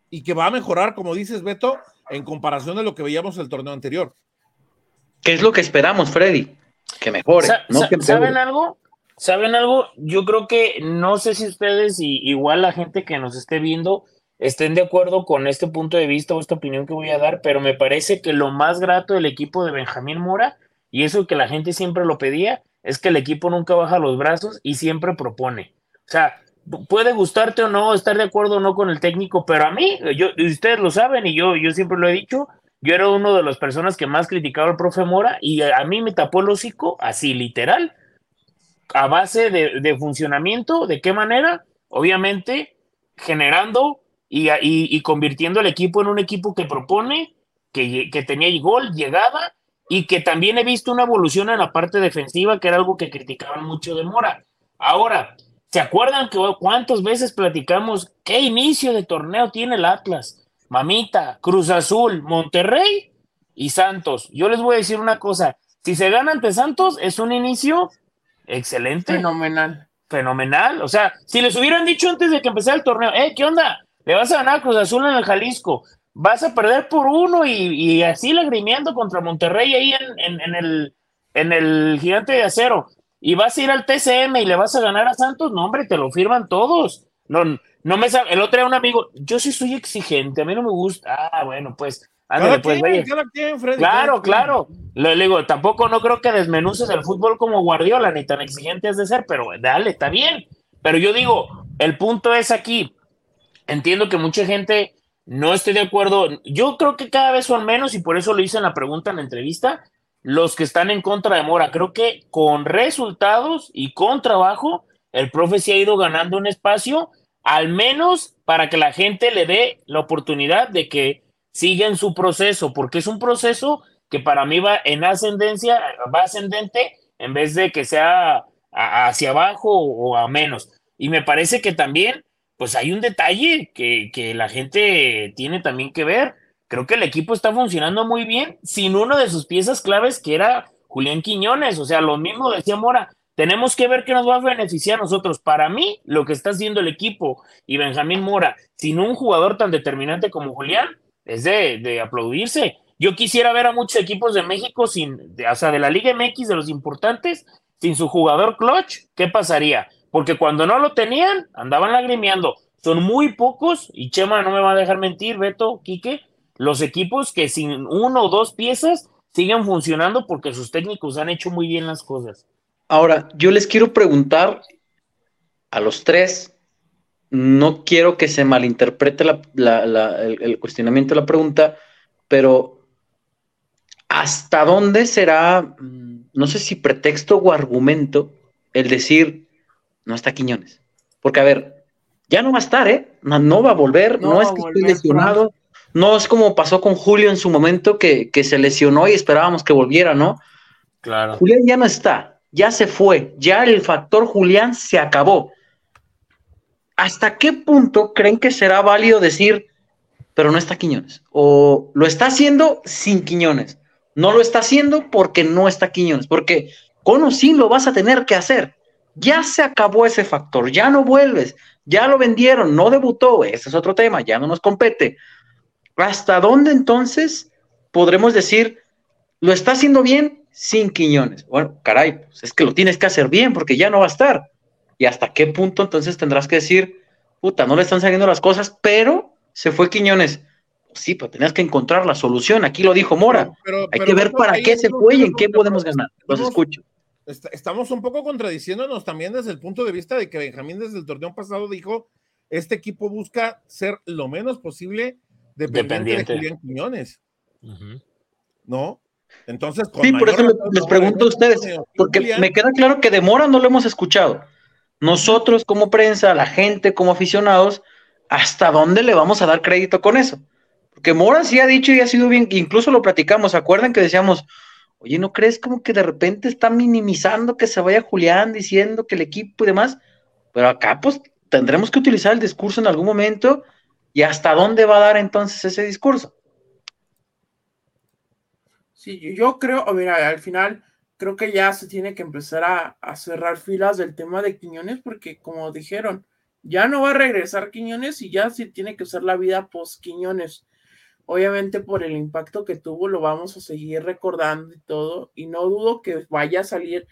Y que va a mejorar, como dices, Beto, en comparación de lo que veíamos el torneo anterior. ¿Qué es lo que esperamos, Freddy? Que mejore. ¿Saben algo? ¿Saben algo? Yo creo que no sé si ustedes y igual la gente que nos esté viendo estén de acuerdo con este punto de vista o esta opinión que voy a dar, pero me parece que lo más grato del equipo de Benjamín Mora, y eso que la gente siempre lo pedía, es que el equipo nunca baja los brazos y siempre propone. O sea, puede gustarte o no, estar de acuerdo o no con el técnico, pero a mí, yo, ustedes lo saben y yo, yo siempre lo he dicho, yo era uno de las personas que más criticaba al profe Mora y a, mí me tapó el hocico, así literal, a base de, funcionamiento, ¿de qué manera? Obviamente generando y, y, convirtiendo el equipo en un equipo que propone, que, que tenía gol, llegada y que también he visto una evolución en la parte defensiva, que era algo que criticaban mucho de Mora. Ahora, ¿Se acuerdan que cuántas veces platicamos qué inicio de torneo tiene el Atlas? Mamita, Cruz Azul, Monterrey y Santos. Yo les voy a decir una cosa, si se gana ante Santos es un inicio excelente. Fenomenal. Fenomenal. O sea, si les hubieran dicho antes de que empezara el torneo, eh, ¿qué onda? Le vas a ganar a Cruz Azul en el Jalisco, vas a perder por uno y, así lagrimeando contra Monterrey ahí en, en, el, en el gigante de acero y vas a ir al TCM y le vas a ganar a Santos, no, hombre, te lo firman todos. No, no me el otro era un amigo, yo sí soy exigente, a mí no me gusta. Ah, bueno, pues, ándale, pues, claro, claro. Le, digo, tampoco no creo que desmenuces el fútbol como Guardiola, ni tan exigente has de ser, pero dale, está bien. Pero yo digo, el punto es aquí. Entiendo que mucha gente no esté de acuerdo. Yo creo que cada vez son menos, y por eso lo hice en la pregunta en la entrevista los que están en contra de Mora. Creo que con resultados y con trabajo, el profe se ha ido ganando un espacio, al menos para que la gente le dé la oportunidad de que siga en su proceso, porque es un proceso que para mí va en ascendencia, va ascendente, en vez de que sea hacia abajo o a menos. Y me parece que también, pues hay un detalle que, que la gente tiene también que ver creo que el equipo está funcionando muy bien sin uno de sus piezas claves que era Julián Quiñones. O sea, lo mismo decía Mora, tenemos que ver qué nos va a beneficiar a nosotros. Para mí, lo que está haciendo el equipo y Benjamín Mora, sin un jugador tan determinante como Julián, es de, aplaudirse. Yo quisiera ver a muchos equipos de México sin, o sea, de la Liga MX, de los importantes, sin su jugador clutch, ¿qué pasaría? Porque cuando no lo tenían, andaban lagrimeando. Son muy pocos, y Chema no me va a dejar mentir, Beto, Quique, los equipos que sin uno o dos piezas siguen funcionando porque sus técnicos han hecho muy bien las cosas. Ahora, yo les quiero preguntar a los tres, no quiero que se malinterprete el, cuestionamiento de la pregunta, pero ¿hasta dónde será, mm, no sé si pretexto o argumento, el decir, no está Quiñones? Porque, a ver, ya no va a estar, ¿eh? No, va a volver, no, es que esté lesionado, no es como pasó con Julio en su momento que, se lesionó y esperábamos que volviera, ¿no? Claro. Julián ya no está, ya se fue, ya el factor Julián se acabó. ¿hasta qué punto creen que será válido decir, pero no está Quiñones? O lo está haciendo sin Quiñones. No lo está haciendo porque no está Quiñones, porque con o sin lo vas a tener que hacer. Ya se acabó ese factor, ya no vuelves, ya lo vendieron, no debutó, ese es otro tema, ya no nos compete. ¿Hasta dónde entonces podremos decir, lo está haciendo bien sin Quiñones? Bueno, caray, pues es que lo tienes que hacer bien porque ya no va a estar. ¿Y hasta qué punto entonces tendrás que decir, puta, no le están saliendo las cosas, pero se fue Quiñones? Sí, pero tenías que encontrar la solución. Aquí lo dijo Mora. Hay que ver para qué se fue y en qué podemos ganar. Los escucho. Estamos un poco contradiciéndonos también desde el punto de vista de que Benjamín desde el torneo pasado dijo, este equipo busca ser lo menos posible dependiente, de Julián Quiñones. ¿No? Entonces, sí, por eso les, pregunto a ustedes, porque me queda claro que de Mora no lo hemos escuchado. Nosotros como prensa, la gente como aficionados, ¿hasta dónde le vamos a dar crédito con eso? Porque Mora sí ha dicho y ha sido bien, incluso lo platicamos, ¿se acuerdan que decíamos, oye, ¿no crees como que de repente está minimizando que se vaya Julián diciendo que el equipo y demás? Pero acá pues tendremos que utilizar el discurso en algún momento y hasta dónde va a dar entonces ese discurso. Sí, yo creo, mira, al final creo que ya se tiene que empezar a, cerrar filas del tema de Quiñones porque como dijeron, ya no va a regresar Quiñones y ya se tiene que usar la vida post Quiñones obviamente por el impacto que tuvo lo vamos a seguir recordando y todo, y no dudo que vaya a salir,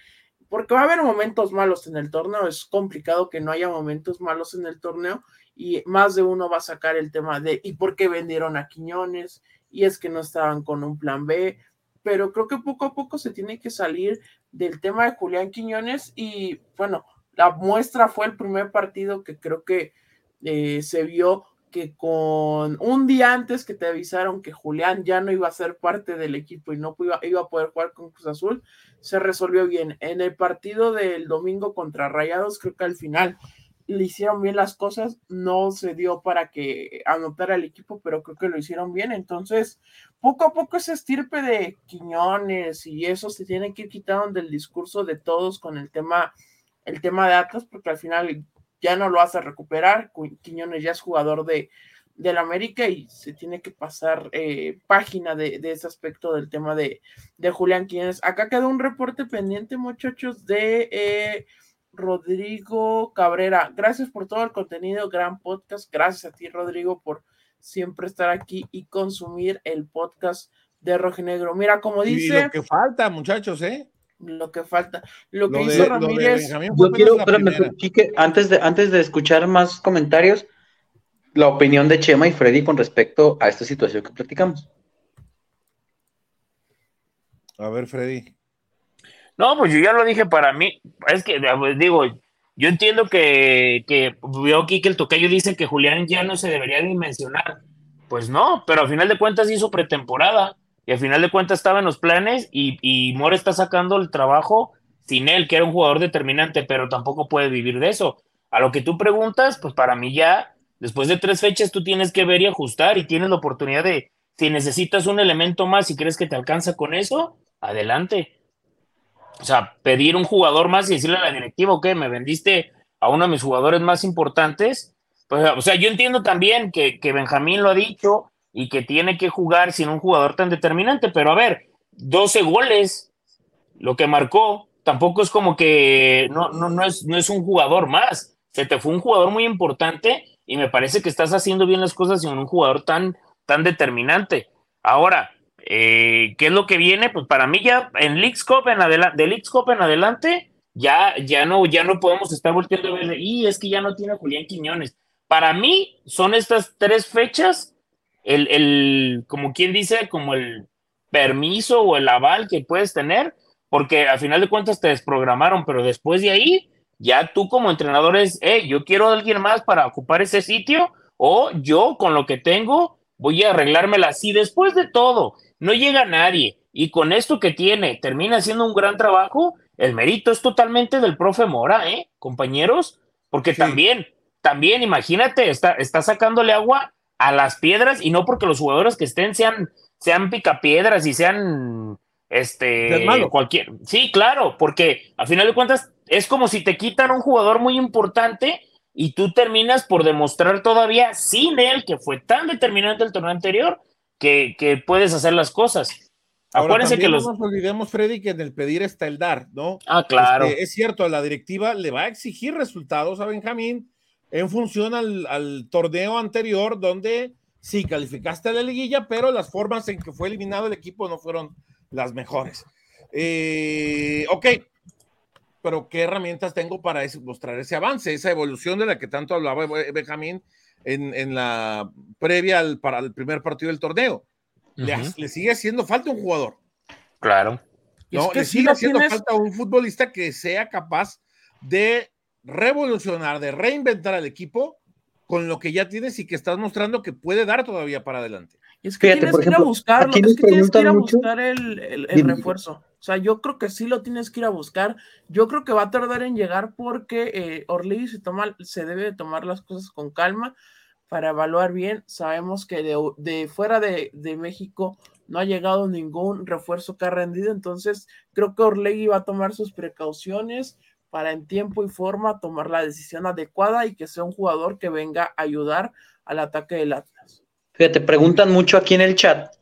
porque va a haber momentos malos en el torneo, es complicado que no haya momentos malos en el torneo, y más de uno va a sacar el tema de, ¿y por qué vendieron a Quiñones? Y es que no estaban con un plan B, pero creo que poco a poco se tiene que salir del tema de Julián Quiñones, y bueno, la muestra fue el primer partido que creo que eh, se vio que con un día antes que te avisaron que Julián ya no iba a ser parte del equipo y no iba, iba a poder jugar con Cruz Azul, se resolvió bien. En el partido del domingo contra Rayados, creo que al final le hicieron bien las cosas, no se dio para que anotara el equipo, pero creo que lo hicieron bien. Entonces, poco a poco ese estirpe de Quiñones y eso se tiene que ir quitando del discurso de todos con el tema, el tema de Atlas, porque al final ya no lo hace recuperar. Quiñones ya es jugador de del América y se tiene que pasar eh, página de, ese aspecto del tema de, de, Julián Quiñones. Acá queda un reporte pendiente, muchachos, de eh, Rodrigo Cabrera. Gracias por todo el contenido, gran podcast. Gracias a ti, Rodrigo, por siempre estar aquí y consumir el podcast de Rojinegro. Mira, como dice. Y lo que falta, muchachos, ¿eh? Lo que falta. Lo que hizo Ramírez. Yo quiero, antes de, antes de escuchar más comentarios, la opinión de Chema y Freddy con respecto a esta situación que platicamos. A ver, Freddy. No, pues yo ya lo dije para mí. Es que, pues, digo, yo entiendo que, que veo aquí que el tocayo dice que Julián ya no se debería dimensionar. Pues no, pero al final de cuentas hizo pretemporada y al final de cuentas estaba en los planes y, y Mora está sacando el trabajo sin él, que era un jugador determinante, pero tampoco puede vivir de eso. A lo que tú preguntas, pues para mí ya, después de tres fechas, tú tienes que ver y ajustar y tienes la oportunidad de, si necesitas un elemento más y crees que te alcanza con eso, adelante. O sea, pedir un jugador más y decirle a la directiva, ok, me vendiste a uno de mis jugadores más importantes. Pues, o sea, yo entiendo también que, que Benjamín lo ha dicho, y que tiene que jugar sin un jugador tan determinante. Pero a ver, 12 goles, lo que marcó, tampoco es como que no, no, no, es, no es un jugador más. Se te fue un jugador muy importante y me parece que estás haciendo bien las cosas sin un jugador tan, tan determinante. Ahora, eh, ¿qué es lo que viene? Pues para mí ya en Leagues Cup en de Cup en adelante, ya, ya, no, ya no podemos estar volteando a ver, y es que ya no tiene Julián Quiñones. Para mí son estas tres fechas el, el, como quien dice, como el permiso o el aval que puedes tener, porque al final de cuentas te desprogramaron, pero después de ahí, ya tú como entrenador es, hey, yo quiero a alguien más para ocupar ese sitio, o yo con lo que tengo voy a arreglármela. Si después de todo no llega nadie y con esto que tiene termina haciendo un gran trabajo, el mérito es totalmente del profe Mora, ¿eh, compañeros? Porque también, también, imagínate, está, está sacándole agua a las piedras y no porque los jugadores que estén sean, sean picapiedras y sean este cualquier. Sí, claro, porque a final de cuentas es como si te quitan un jugador muy importante y tú terminas por demostrar todavía sin él, que fue tan determinante el torneo anterior, que, que puedes hacer las cosas. Acuérdense que los... no nos olvidemos, Freddy, que en el pedir está el dar, ¿no? Ah, claro. Este, es cierto, la directiva le va a exigir resultados a Benjamín en función al, torneo anterior, donde sí calificaste a la liguilla, pero las formas en que fue eliminado el equipo no fueron las mejores. Eh, ok, pero ¿qué herramientas tengo para mostrar ese avance, esa evolución de la que tanto hablaba Benjamín en, la previa para el primer partido del torneo? le, sigue haciendo falta un jugador. Claro. No, le sigue haciendo falta un futbolista que sea capaz de revolucionar, de reinventar al equipo con lo que ya tienes y que estás mostrando que puede dar todavía para adelante. Y es que tienes que ir a buscarlo, es que tienes que ir a buscar el, refuerzo. O sea, yo creo que sí lo tienes que ir a buscar. Yo creo que va a tardar en llegar porque eh, se, toma, se debe tomar las cosas con calma para evaluar bien. Sabemos que de, fuera de, México no ha llegado ningún refuerzo que ha rendido, entonces creo que Orlegui va a tomar sus precauciones para en tiempo y forma tomar la decisión adecuada y que sea un jugador que venga a ayudar al ataque del Atlas. Fíjate, preguntan mucho aquí en el chat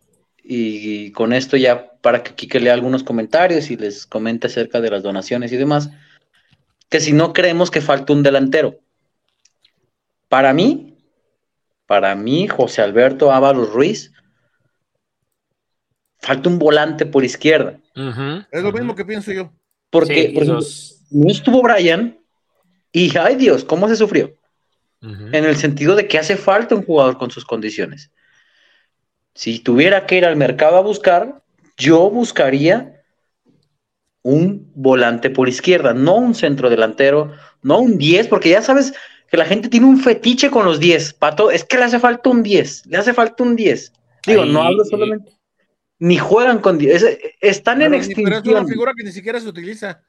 y con esto ya para que Kike lea algunos comentarios y les comente acerca de las donaciones y demás, que si no creemos que falta un delantero. Para mí, para mí, José Alberto Ábalos Ruiz, falta un volante por izquierda. es lo mismo que pienso yo. Porque, no estuvo Brian y, ay Dios, ¿cómo se sufrió? En el sentido de que hace falta un jugador con sus condiciones. Si tuviera que ir al mercado a buscar, yo buscaría un volante por izquierda, no un centro delantero, no un 10, porque ya sabes, que la gente tiene un fetiche con los 10. Pato, es que le hace falta un 10, le hace falta un 10. Digo, no hablo solamente. Ni juegan con 10. están en extinción. Pero es una figura que ni siquiera se utiliza.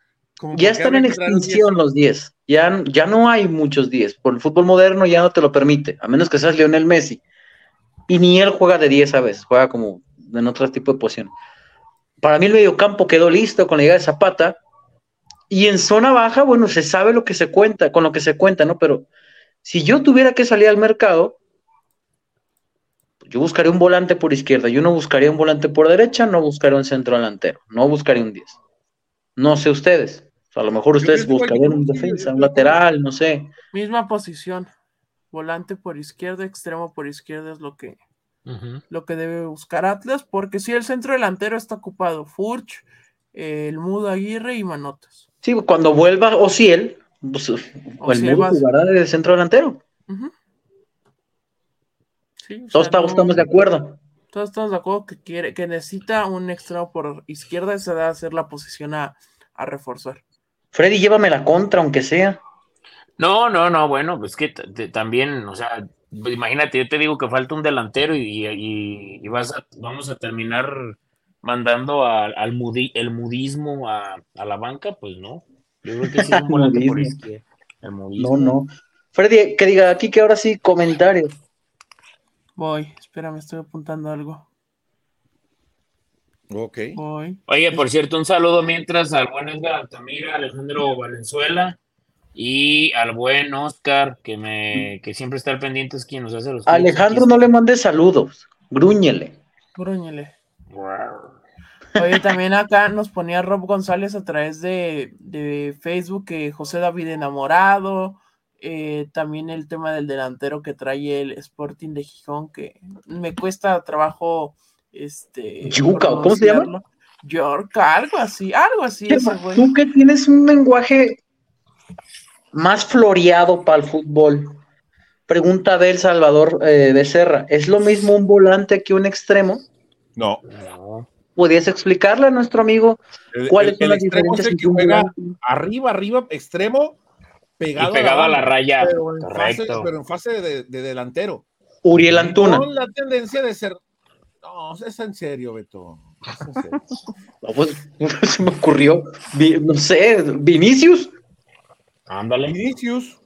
Ya están en extinción los 10. Ya, ya no hay muchos 10. Por el fútbol moderno ya no te lo permite, a menos que seas Lionel Messi. Y ni él juega de 10 a veces, juega como en otro tipo de posición. Para mí el mediocampo quedó listo con la llegada de Zapata y en zona baja, bueno, se sabe lo que se cuenta, con lo que se cuenta, ¿no? Pero si yo tuviera que salir al mercado, yo buscaría un volante por izquierda, yo no buscaría un volante por derecha, no buscaría un centro delantero, no buscaría un 10. No sé ustedes. a lo mejor ustedes buscarían un defensa, un lateral, no sé. Misma posición. Volante por izquierda, extremo por izquierda es lo que, lo que debe buscar Atlas, porque si el centro delantero está ocupado, Furch, el Mudo Aguirre y Manotas. Sí, cuando vuelva Ociel, pues, el Mudo jugará de centro delantero. todos estamos, de acuerdo. Todos estamos de acuerdo que quiere, que necesita un extremo por izquierda, esa debe ser la posición a, reforzar. Freddy, llévame la contra, aunque sea. No, no, no, bueno, pues que también, o sea, imagínate, yo te digo que falta un delantero y, vas vamos a terminar mandando al el mudismo a, la banca, pues no. Yo creo que sí un por El mudismo. No, no. Freddy, que diga aquí que ahora sí, comentarios. Voy, espera, me estoy apuntando algo. Ok. Voy. Oye, por cierto, un saludo mientras al buen Edgar Altamira, Alejandro Valenzuela y al buen Oscar, que me que siempre está al pendiente, es quien nos hace los. Alejandro, no le mande saludos, grúñele. Grúñele. Oye, también acá nos ponía Rob González a través de, Facebook que José David enamorado, eh, también el tema del delantero que trae el Sporting de Gijón, que me cuesta trabajo este Yuca, ¿cómo se llama? York, algo así, algo así. Tú que tienes un lenguaje más floreado para el fútbol. Pregunta del Salvador eh, Becerra, ¿es lo mismo un volante que un extremo? No. ¿Podrías explicarle a nuestro amigo cuáles son las diferencias que juega arriba, arriba, extremo, pegado, a, la raya. Pero en fase, pero en fase de, delantero. Uriel Antuna. Con la tendencia de ser. No, es en serio, Beto. Es en serio. no, pues, se me ocurrió. No sé, Vinicius. Ándale. Vinicius.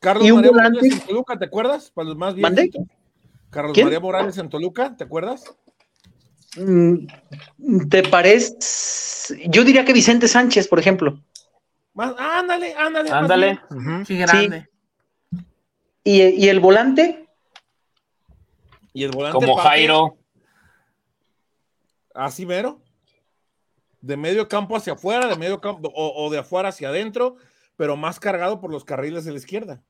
Carlos María Morales en Toluca, ¿te acuerdas? Para los más viejitos. Carlos María Morales en Toluca, ¿te acuerdas? ¿Te parece? Yo diría que Vicente Sánchez, por ejemplo. Ándale, ándale. Ándale. Sí, grande. ¿Y, el volante? Y el volante. Como Jairo. Así mero. De medio campo hacia afuera, de medio campo, o, de afuera hacia adentro, pero más cargado por los carriles de la izquierda.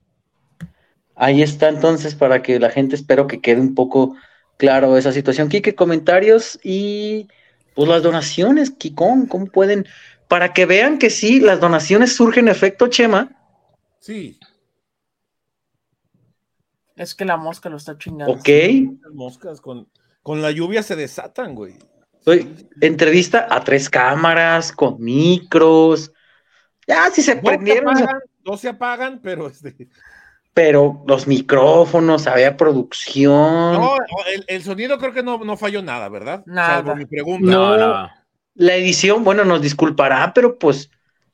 Ahí está entonces para que la gente espero que quede un poco claro esa situación. Quique, comentarios y pues las donaciones, Kikón, ¿cómo pueden? Para que vean que sí, las donaciones surgen efecto Chema. Sí. Es que la mosca lo está chingando. Ok. Las moscas con, con la lluvia se desatan, güey. entrevista a tres cámaras, con micros. Ya, si se prendieron. no se apagan, pero este pero los micrófonos, había producción. No, el, sonido creo que no, falló nada, ¿verdad? Nada. mi pregunta. No, no, La edición, bueno, nos disculpará, pero pues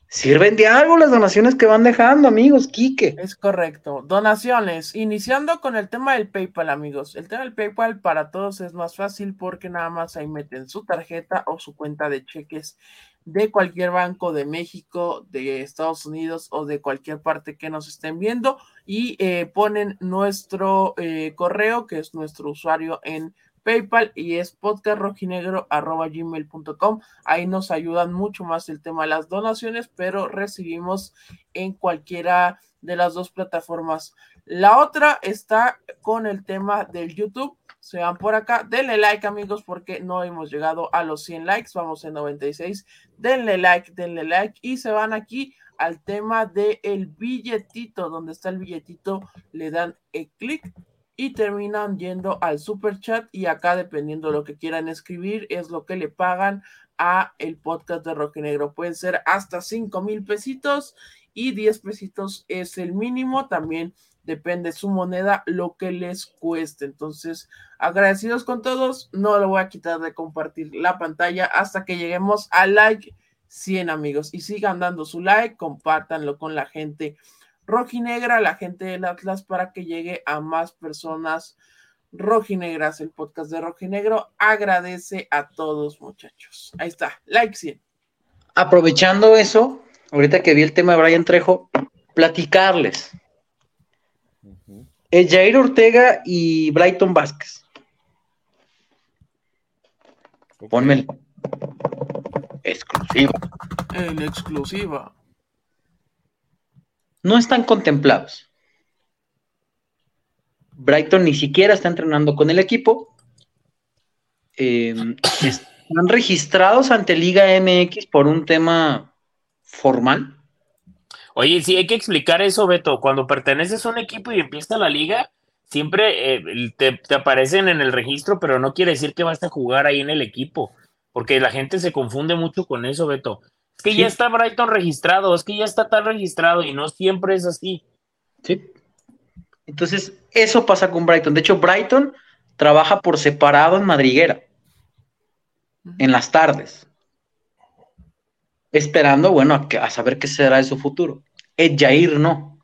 sirven de algo las donaciones que van dejando, amigos, Quique. Es correcto. Donaciones. Iniciando con el tema del PayPal, amigos. El tema del PayPal para todos es más fácil porque nada más ahí meten su tarjeta o su cuenta de cheques de cualquier banco de México, de Estados Unidos o de cualquier parte que nos estén viendo y eh, ponen nuestro eh, correo, que es nuestro usuario en PayPal y es podcastrojinegro.gmail.com. Ahí nos ayudan mucho más el tema de las donaciones, pero recibimos en cualquiera de las dos plataformas. La otra está con el tema del YouTube se van por acá. Denle like, amigos, porque no hemos llegado a los 100 likes. Vamos en 96. Denle like, denle like. Y se van aquí al tema del el billetito. Donde está el billetito, le dan el clic y terminan yendo al super chat. Y acá, dependiendo de lo que quieran escribir, es lo que le pagan a el podcast de Roque Negro. Pueden ser hasta 5 mil pesitos y 10 pesitos es el mínimo. También depende su moneda, lo que les cueste. Entonces, agradecidos con todos. No lo voy a quitar de compartir la pantalla hasta que lleguemos a like 100 amigos. Y sigan dando su like, compártanlo con la gente rojinegra, la gente del Atlas, para que llegue a más personas rojinegras. El podcast de Rojinegro agradece a todos, muchachos. Ahí está, like 100. Aprovechando eso, ahorita que vi el tema de Brian Trejo, platicarles es Jair Ortega y Brighton Vázquez. Ponme exclusiva. En exclusiva. No están contemplados. Brighton ni siquiera está entrenando con el equipo. Em, están registrados ante Liga MX por un tema formal. Oye, sí, hay que explicar eso, Beto. Cuando perteneces a un equipo y empieza la liga, siempre eh, te, aparecen en el registro, pero no quiere decir que vas a jugar ahí en el equipo, porque la gente se confunde mucho con eso, Beto. Es que ya está Brighton registrado, es que ya está tan registrado y no siempre es así. Sí. Entonces, eso pasa con Brighton. De hecho, Brighton trabaja por separado en Madriguera, en las tardes esperando, bueno, a, saber qué será de su futuro. El Jair no.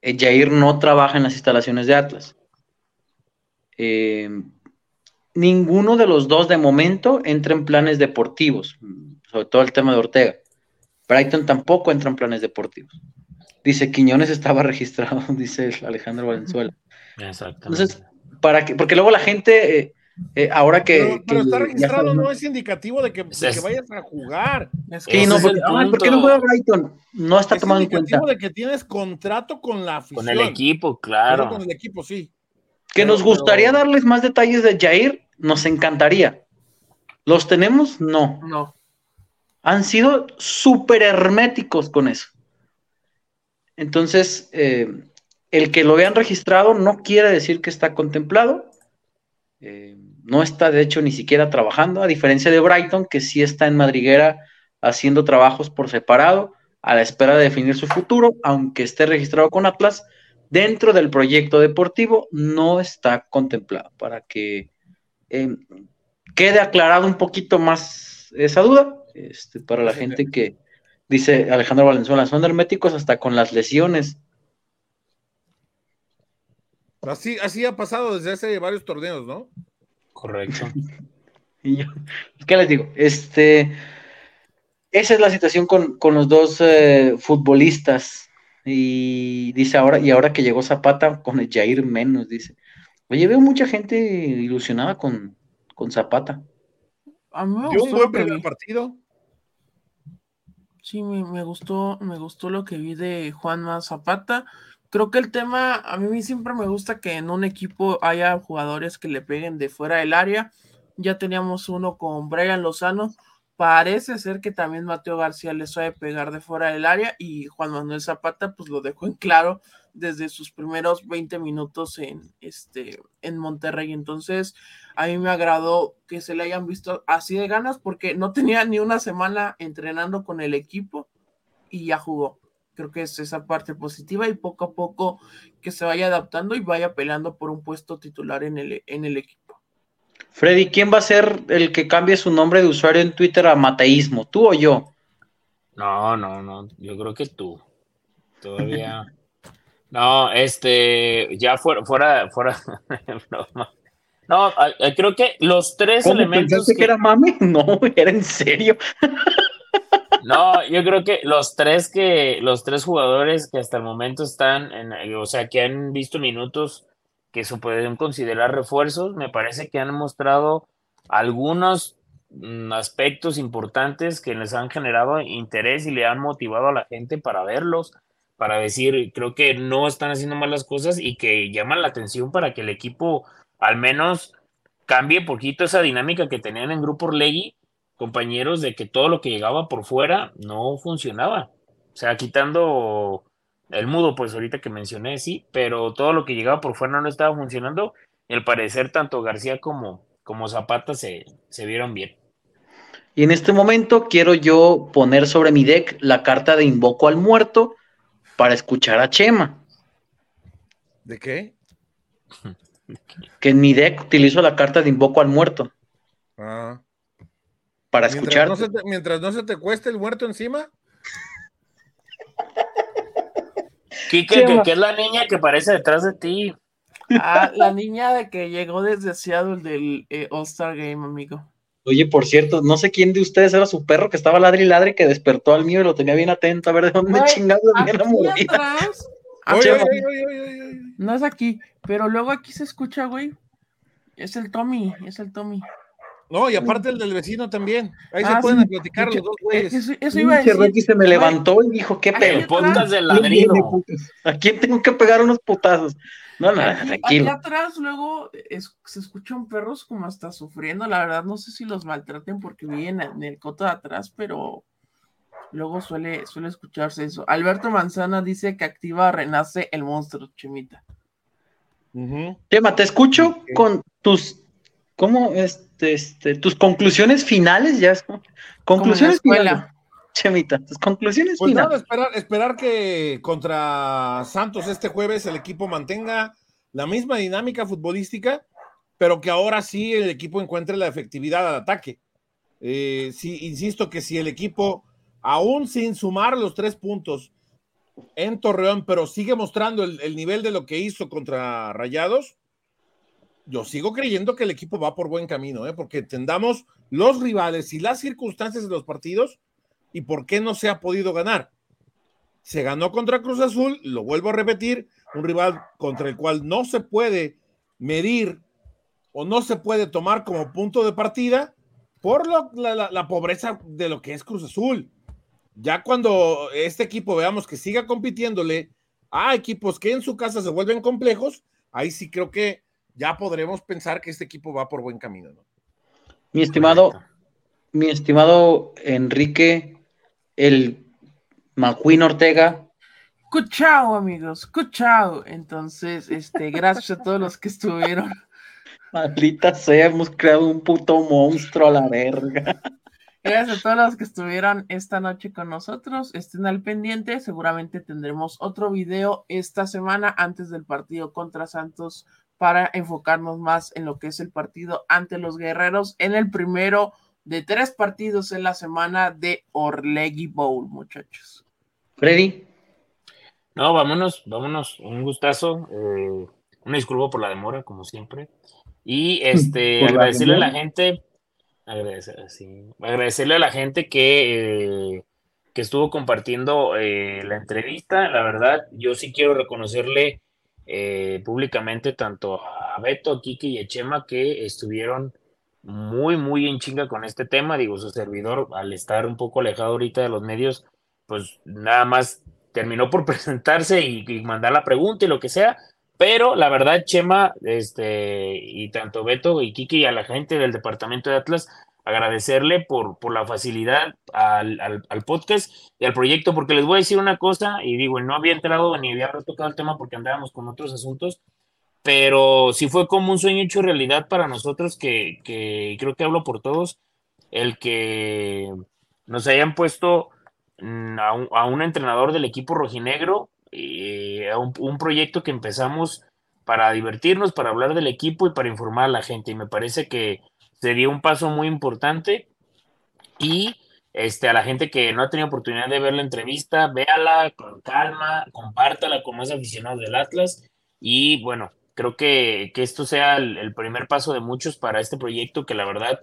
El Jair no trabaja en las instalaciones de Atlas. Eh, ninguno de los dos de momento entra en planes deportivos, sobre todo el tema de Ortega. Brighton tampoco entra en planes deportivos. Dice Quiñones estaba registrado, dice Alejandro Valenzuela. Exactamente. Entonces, para que, porque luego la gente eh, eh, ahora que. Pero, está registrado no es indicativo de que, vayas a jugar. sí, no, ¿por qué no juega Brighton? No está tomando en cuenta. de que tienes contrato con la afición. Con el equipo, claro. con el equipo, sí. Que nos gustaría darles más detalles de Jair, nos encantaría. ¿Los tenemos? No. No. Han sido súper herméticos con eso. Entonces, eh, el que lo vean registrado no quiere decir que está contemplado. Eh, no está de hecho ni siquiera trabajando, a diferencia de Brighton, que sí está en madriguera haciendo trabajos por separado, a la espera de definir su futuro, aunque esté registrado con Atlas, dentro del proyecto deportivo no está contemplado, para que eh, quede aclarado un poquito más esa duda, este, para la gente que dice Alejandro Valenzuela, son herméticos hasta con las lesiones. Así, así ha pasado desde hace varios torneos, ¿no? Correcto. y yo, ¿qué les digo? Este, Esa es la situación con, los dos eh, futbolistas. Y dice ahora, y ahora que llegó Zapata, con el Jair menos, dice. Oye, veo mucha gente ilusionada con, con Zapata. A mí me gustó un buen partido. Sí, me, gustó, me gustó lo que vi de Juanma Zapata. Creo que el tema, a mí siempre me gusta que en un equipo haya jugadores que le peguen de fuera del área. Ya teníamos uno con Brian Lozano. Parece ser que también Mateo García le suele pegar de fuera del área y Juan Manuel Zapata pues lo dejó en claro desde sus primeros 20 minutos en, este, en Monterrey. Entonces, a mí me agradó que se le hayan visto así de ganas porque no tenía ni una semana entrenando con el equipo y ya jugó. Creo que es esa parte positiva y poco a poco que se vaya adaptando y vaya peleando por un puesto titular en el, en el equipo. Freddy, ¿quién va a ser el que cambie su nombre de usuario en Twitter a Mateísmo? ¿Tú o yo? No, no, no. Yo creo que tú. Todavía. No, este, ya fuera, fuera, fuera, no, creo que los tres elementos. Que... que era mame? No, era en serio. No, yo creo que los tres que, los tres jugadores que hasta el momento están, en, o sea, que han visto minutos que se pueden considerar refuerzos, me parece que han mostrado algunos mm, aspectos importantes que les han generado interés y le han motivado a la gente para verlos para decir, creo que no están haciendo malas cosas y que llaman la atención para que el equipo al menos cambie poquito esa dinámica que tenían en Grupo Orlegui, compañeros, de que todo lo que llegaba por fuera no funcionaba. O sea, quitando el mudo, pues ahorita que mencioné, sí, pero todo lo que llegaba por fuera no estaba funcionando. Y al parecer, tanto García como, como Zapata se, se vieron bien. Y en este momento quiero yo poner sobre mi deck la carta de Invoco al Muerto, para escuchar a Chema. ¿De qué? Que en mi deck utilizo la carta de invoco al muerto. Ah. Para escuchar. mientras no se te cueste el muerto encima. Kike, que, es la niña que aparece detrás de ti. Ah, la niña de que llegó desde Seattle del eh, All-Star Game, amigo. Oye, por cierto, no sé quién de ustedes era su perro que estaba ladri y ladri que despertó al mío y lo tenía bien atento a ver de dónde chingados venía la mordida. No es aquí, pero luego aquí se escucha, güey. Es el Tommy, es el Tommy. No, y aparte el del vecino también. Ahí se ah, pueden platicar los dos güeyes. Eso, iba a decir. se me levantó y dijo, ¿qué pedo? Del ladrido. ¿A quién tengo que pegar unos putazos? No, no, aquí, atrás luego se escuchan perros como hasta sufriendo. La verdad, no sé si los maltraten porque viven en el coto de atrás, pero luego suele, suele escucharse eso. Alberto Manzana dice que activa Renace el monstruo, Chemita. Chema, te escucho con tus, ¿cómo? Este, este, tus conclusiones finales, ya. Conclusiones finales. Chemita, tus conclusiones pues Nada, esperar, esperar que contra Santos este jueves el equipo mantenga la misma dinámica futbolística, pero que ahora sí el equipo encuentre la efectividad al ataque. Eh, sí, insisto que si el equipo, aún sin sumar los tres puntos en Torreón, pero sigue mostrando el, el nivel de lo que hizo contra Rayados, yo sigo creyendo que el equipo va por buen camino, ¿eh? porque tendamos los rivales y las circunstancias de los partidos y por qué no se ha podido ganar. Se ganó contra Cruz Azul, lo vuelvo a repetir, un rival contra el cual no se puede medir o no se puede tomar como punto de partida por la, pobreza de lo que es Cruz Azul. Ya cuando este equipo veamos que siga compitiéndole a equipos que en su casa se vuelven complejos, ahí sí creo que ya podremos pensar que este equipo va por buen camino. Mi estimado, mi estimado Enrique el McQueen Ortega. Escuchao, amigos, escuchao. Entonces, este, gracias a todos los que estuvieron. Maldita sea, hemos creado un puto monstruo a la verga. Gracias a todos los que estuvieron esta noche con nosotros. Estén al pendiente. Seguramente tendremos otro video esta semana antes del partido contra Santos para enfocarnos más en lo que es el partido ante los guerreros en el primero de tres partidos en la semana de Orlegui Bowl, muchachos. Freddy. No, vámonos, vámonos. Un gustazo. Eh, una disculpa por la demora, como siempre. Y este, agradecerle a la gente. agradecerle a la gente que, eh, que estuvo compartiendo eh, la entrevista. La verdad, yo sí quiero reconocerle eh, públicamente tanto a Beto, a Kiki y a Chema que estuvieron muy, muy en chinga con este tema. Digo, su servidor, al estar un poco alejado ahorita de los medios, pues nada más terminó por presentarse y, mandar la pregunta y lo que sea, pero la verdad, Chema, este, y tanto Beto y Kiki y a la gente del departamento de Atlas, agradecerle por, por la facilidad al, al, podcast y al proyecto, porque les voy a decir una cosa, y digo, no había entrado ni había retocado el tema porque andábamos con otros asuntos, pero sí fue como un sueño hecho realidad para nosotros, que, que creo que hablo por todos, el que nos hayan puesto mm, a un, a un entrenador del equipo rojinegro eh, un, proyecto que empezamos para divertirnos, para hablar del equipo y para informar a la gente. Y me parece que sería un paso muy importante. Y este, a la gente que no ha tenido oportunidad de ver la entrevista, véala con calma, compártala con más aficionados del Atlas. Y bueno, creo que, que esto sea el, primer paso de muchos para este proyecto que la verdad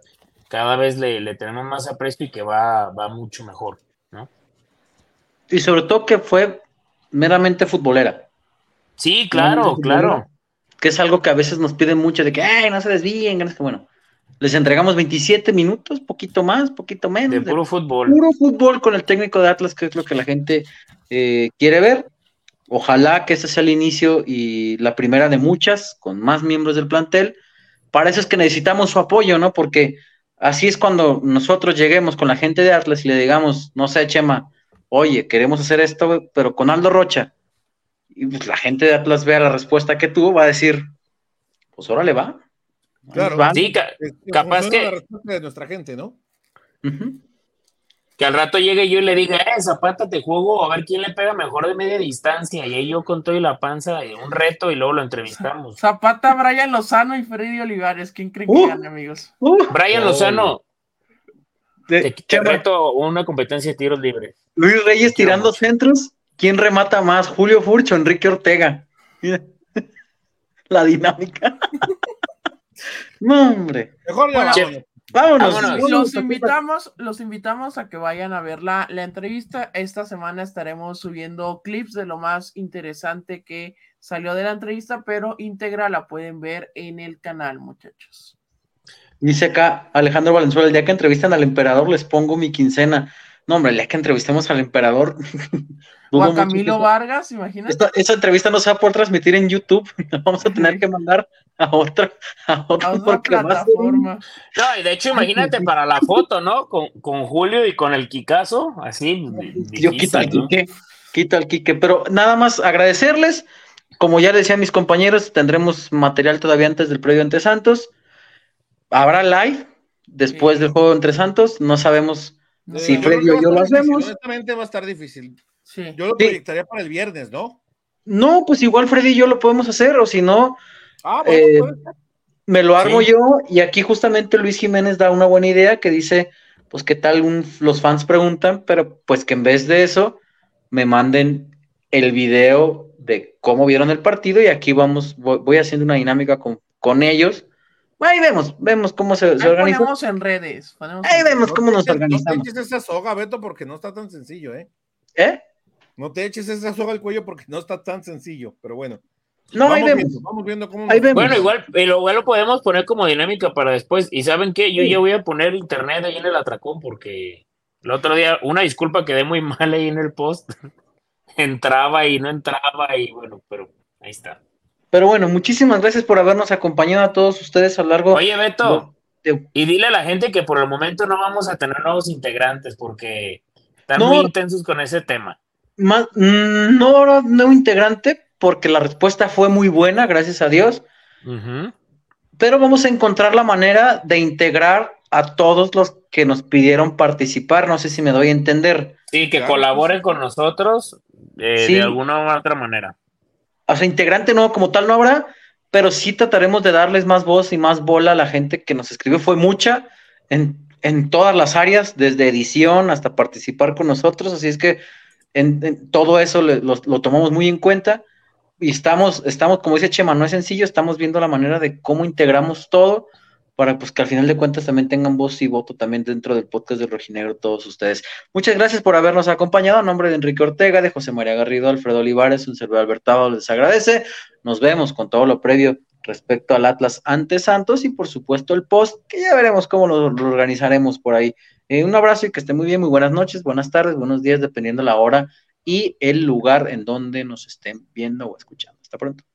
cada vez le, le tenemos más aprecio y que va, va mucho mejor, ¿no? Y sobre todo que fue meramente futbolera. Sí, claro, claro. Que es algo que a veces nos piden mucho de que, ay, no se desvíen, que bueno. Les entregamos 27 minutos, poquito más, poquito menos. De puro fútbol. Puro fútbol con el técnico de Atlas, que es lo que la gente eh, quiere ver. Ojalá que este sea el inicio y la primera de muchas, con más miembros del plantel. Para eso es que necesitamos su apoyo, ¿no? Porque así es cuando nosotros lleguemos con la gente de Atlas y le digamos, no sé, Chema, oye, queremos hacer esto, pero con Aldo Rocha. Y pues la gente de Atlas vea la respuesta que tuvo, va a decir, pues ahora le va. Claro, sí, capaz que... La respuesta de nuestra gente, ¿no? Que al rato llegue yo y le diga, eh, Zapata, te juego a ver quién le pega mejor de media distancia. Y ahí yo con todo y la panza, un reto y luego lo entrevistamos. Zapata, Brian Lozano y Freddy Olivares. ¿Quién cree que uh, amigos? Uh, Brian Lozano. te, reto una competencia de tiros libres. Luis Reyes tirando centros. ¿Quién remata más? ¿Julio Furcho Enrique Ortega? La dinámica. no, hombre. Mejor ya vámonos. Los invitamos, los invitamos a que vayan a ver la, la entrevista. Esta semana estaremos subiendo clips de lo más interesante que salió de la entrevista, pero íntegra la pueden ver en el canal, muchachos. Dice acá Alejandro Valenzuela, el día que entrevistan al emperador les pongo mi quincena. No, hombre, ya que entrevistemos al emperador. o a Camilo Vargas, imagínate. Esta, entrevista no se va a poder transmitir en YouTube. Vamos a tener que mandar a otra, a otra, plataforma. No, y de hecho, imagínate para la foto, ¿no? Con, con Julio y con el Kikazo, así. Yo quito al Quique, quito al Quique, pero nada más agradecerles. Como ya decían mis compañeros, tendremos material todavía antes del previo entre Santos. Habrá live después del juego entre Santos. No sabemos si Freddy o yo lo hacemos. Honestamente va a estar difícil. Yo lo proyectaría para el viernes, ¿no? No, pues igual Freddy y yo lo podemos hacer, o si no, ah, eh, me lo armo yo. Y aquí justamente Luis Jiménez da una buena idea que dice, pues qué tal los fans preguntan, pero pues que en vez de eso me manden el video de cómo vieron el partido y aquí vamos, voy, haciendo una dinámica con, con ellos Ahí vemos, vemos cómo se, se organiza. Ponemos en redes. Ahí vemos cómo nos organizamos. No te eches esa soga, Beto, porque no está tan sencillo, ¿eh? ¿Eh? No te eches esa soga al cuello porque no está tan sencillo, pero bueno. No, vamos ahí vemos. Viendo, vamos viendo cómo. Ahí vemos. Bueno, igual, igual lo podemos poner como dinámica para después. Y saben qué, yo ya voy a poner internet ahí en el atracón porque el otro día, una disculpa, quedé muy mal ahí en el post. entraba y no entraba y bueno, pero ahí está. Pero bueno, muchísimas gracias por habernos acompañado a todos ustedes a lo largo. Oye, Beto, y dile a la gente que por el momento no vamos a tener nuevos integrantes porque están muy intensos con ese tema. Más, mm, no, nuevo integrante, porque la respuesta fue muy buena, gracias a Dios. Pero vamos a encontrar la manera de integrar a todos los que nos pidieron participar. No sé si me doy a entender. Sí, que colaboren con nosotros eh, de alguna u otra manera o sea, integrante no como tal no habrá, pero sí trataremos de darles más voz y más bola a la gente que nos escribió. Fue mucha en, todas las áreas, desde edición hasta participar con nosotros, así es que en, todo eso lo, tomamos muy en cuenta y estamos, estamos, como dice Chema, no es sencillo, estamos viendo la manera de cómo integramos todo para pues que al final de cuentas también tengan voz y voto también dentro del podcast de Rojinegro todos ustedes. Muchas gracias por habernos acompañado. A nombre de Enrique Ortega, de José María Garrido, Alfredo Olivares, un servidor Albertado les agradece. Nos vemos con todo lo previo respecto al Atlas ante Santos y por supuesto el post, que ya veremos cómo lo, organizaremos por ahí. Eh, un abrazo y que esté muy bien, muy buenas noches, buenas tardes, buenos días, dependiendo la hora y el lugar en donde nos estén viendo o escuchando. Hasta pronto.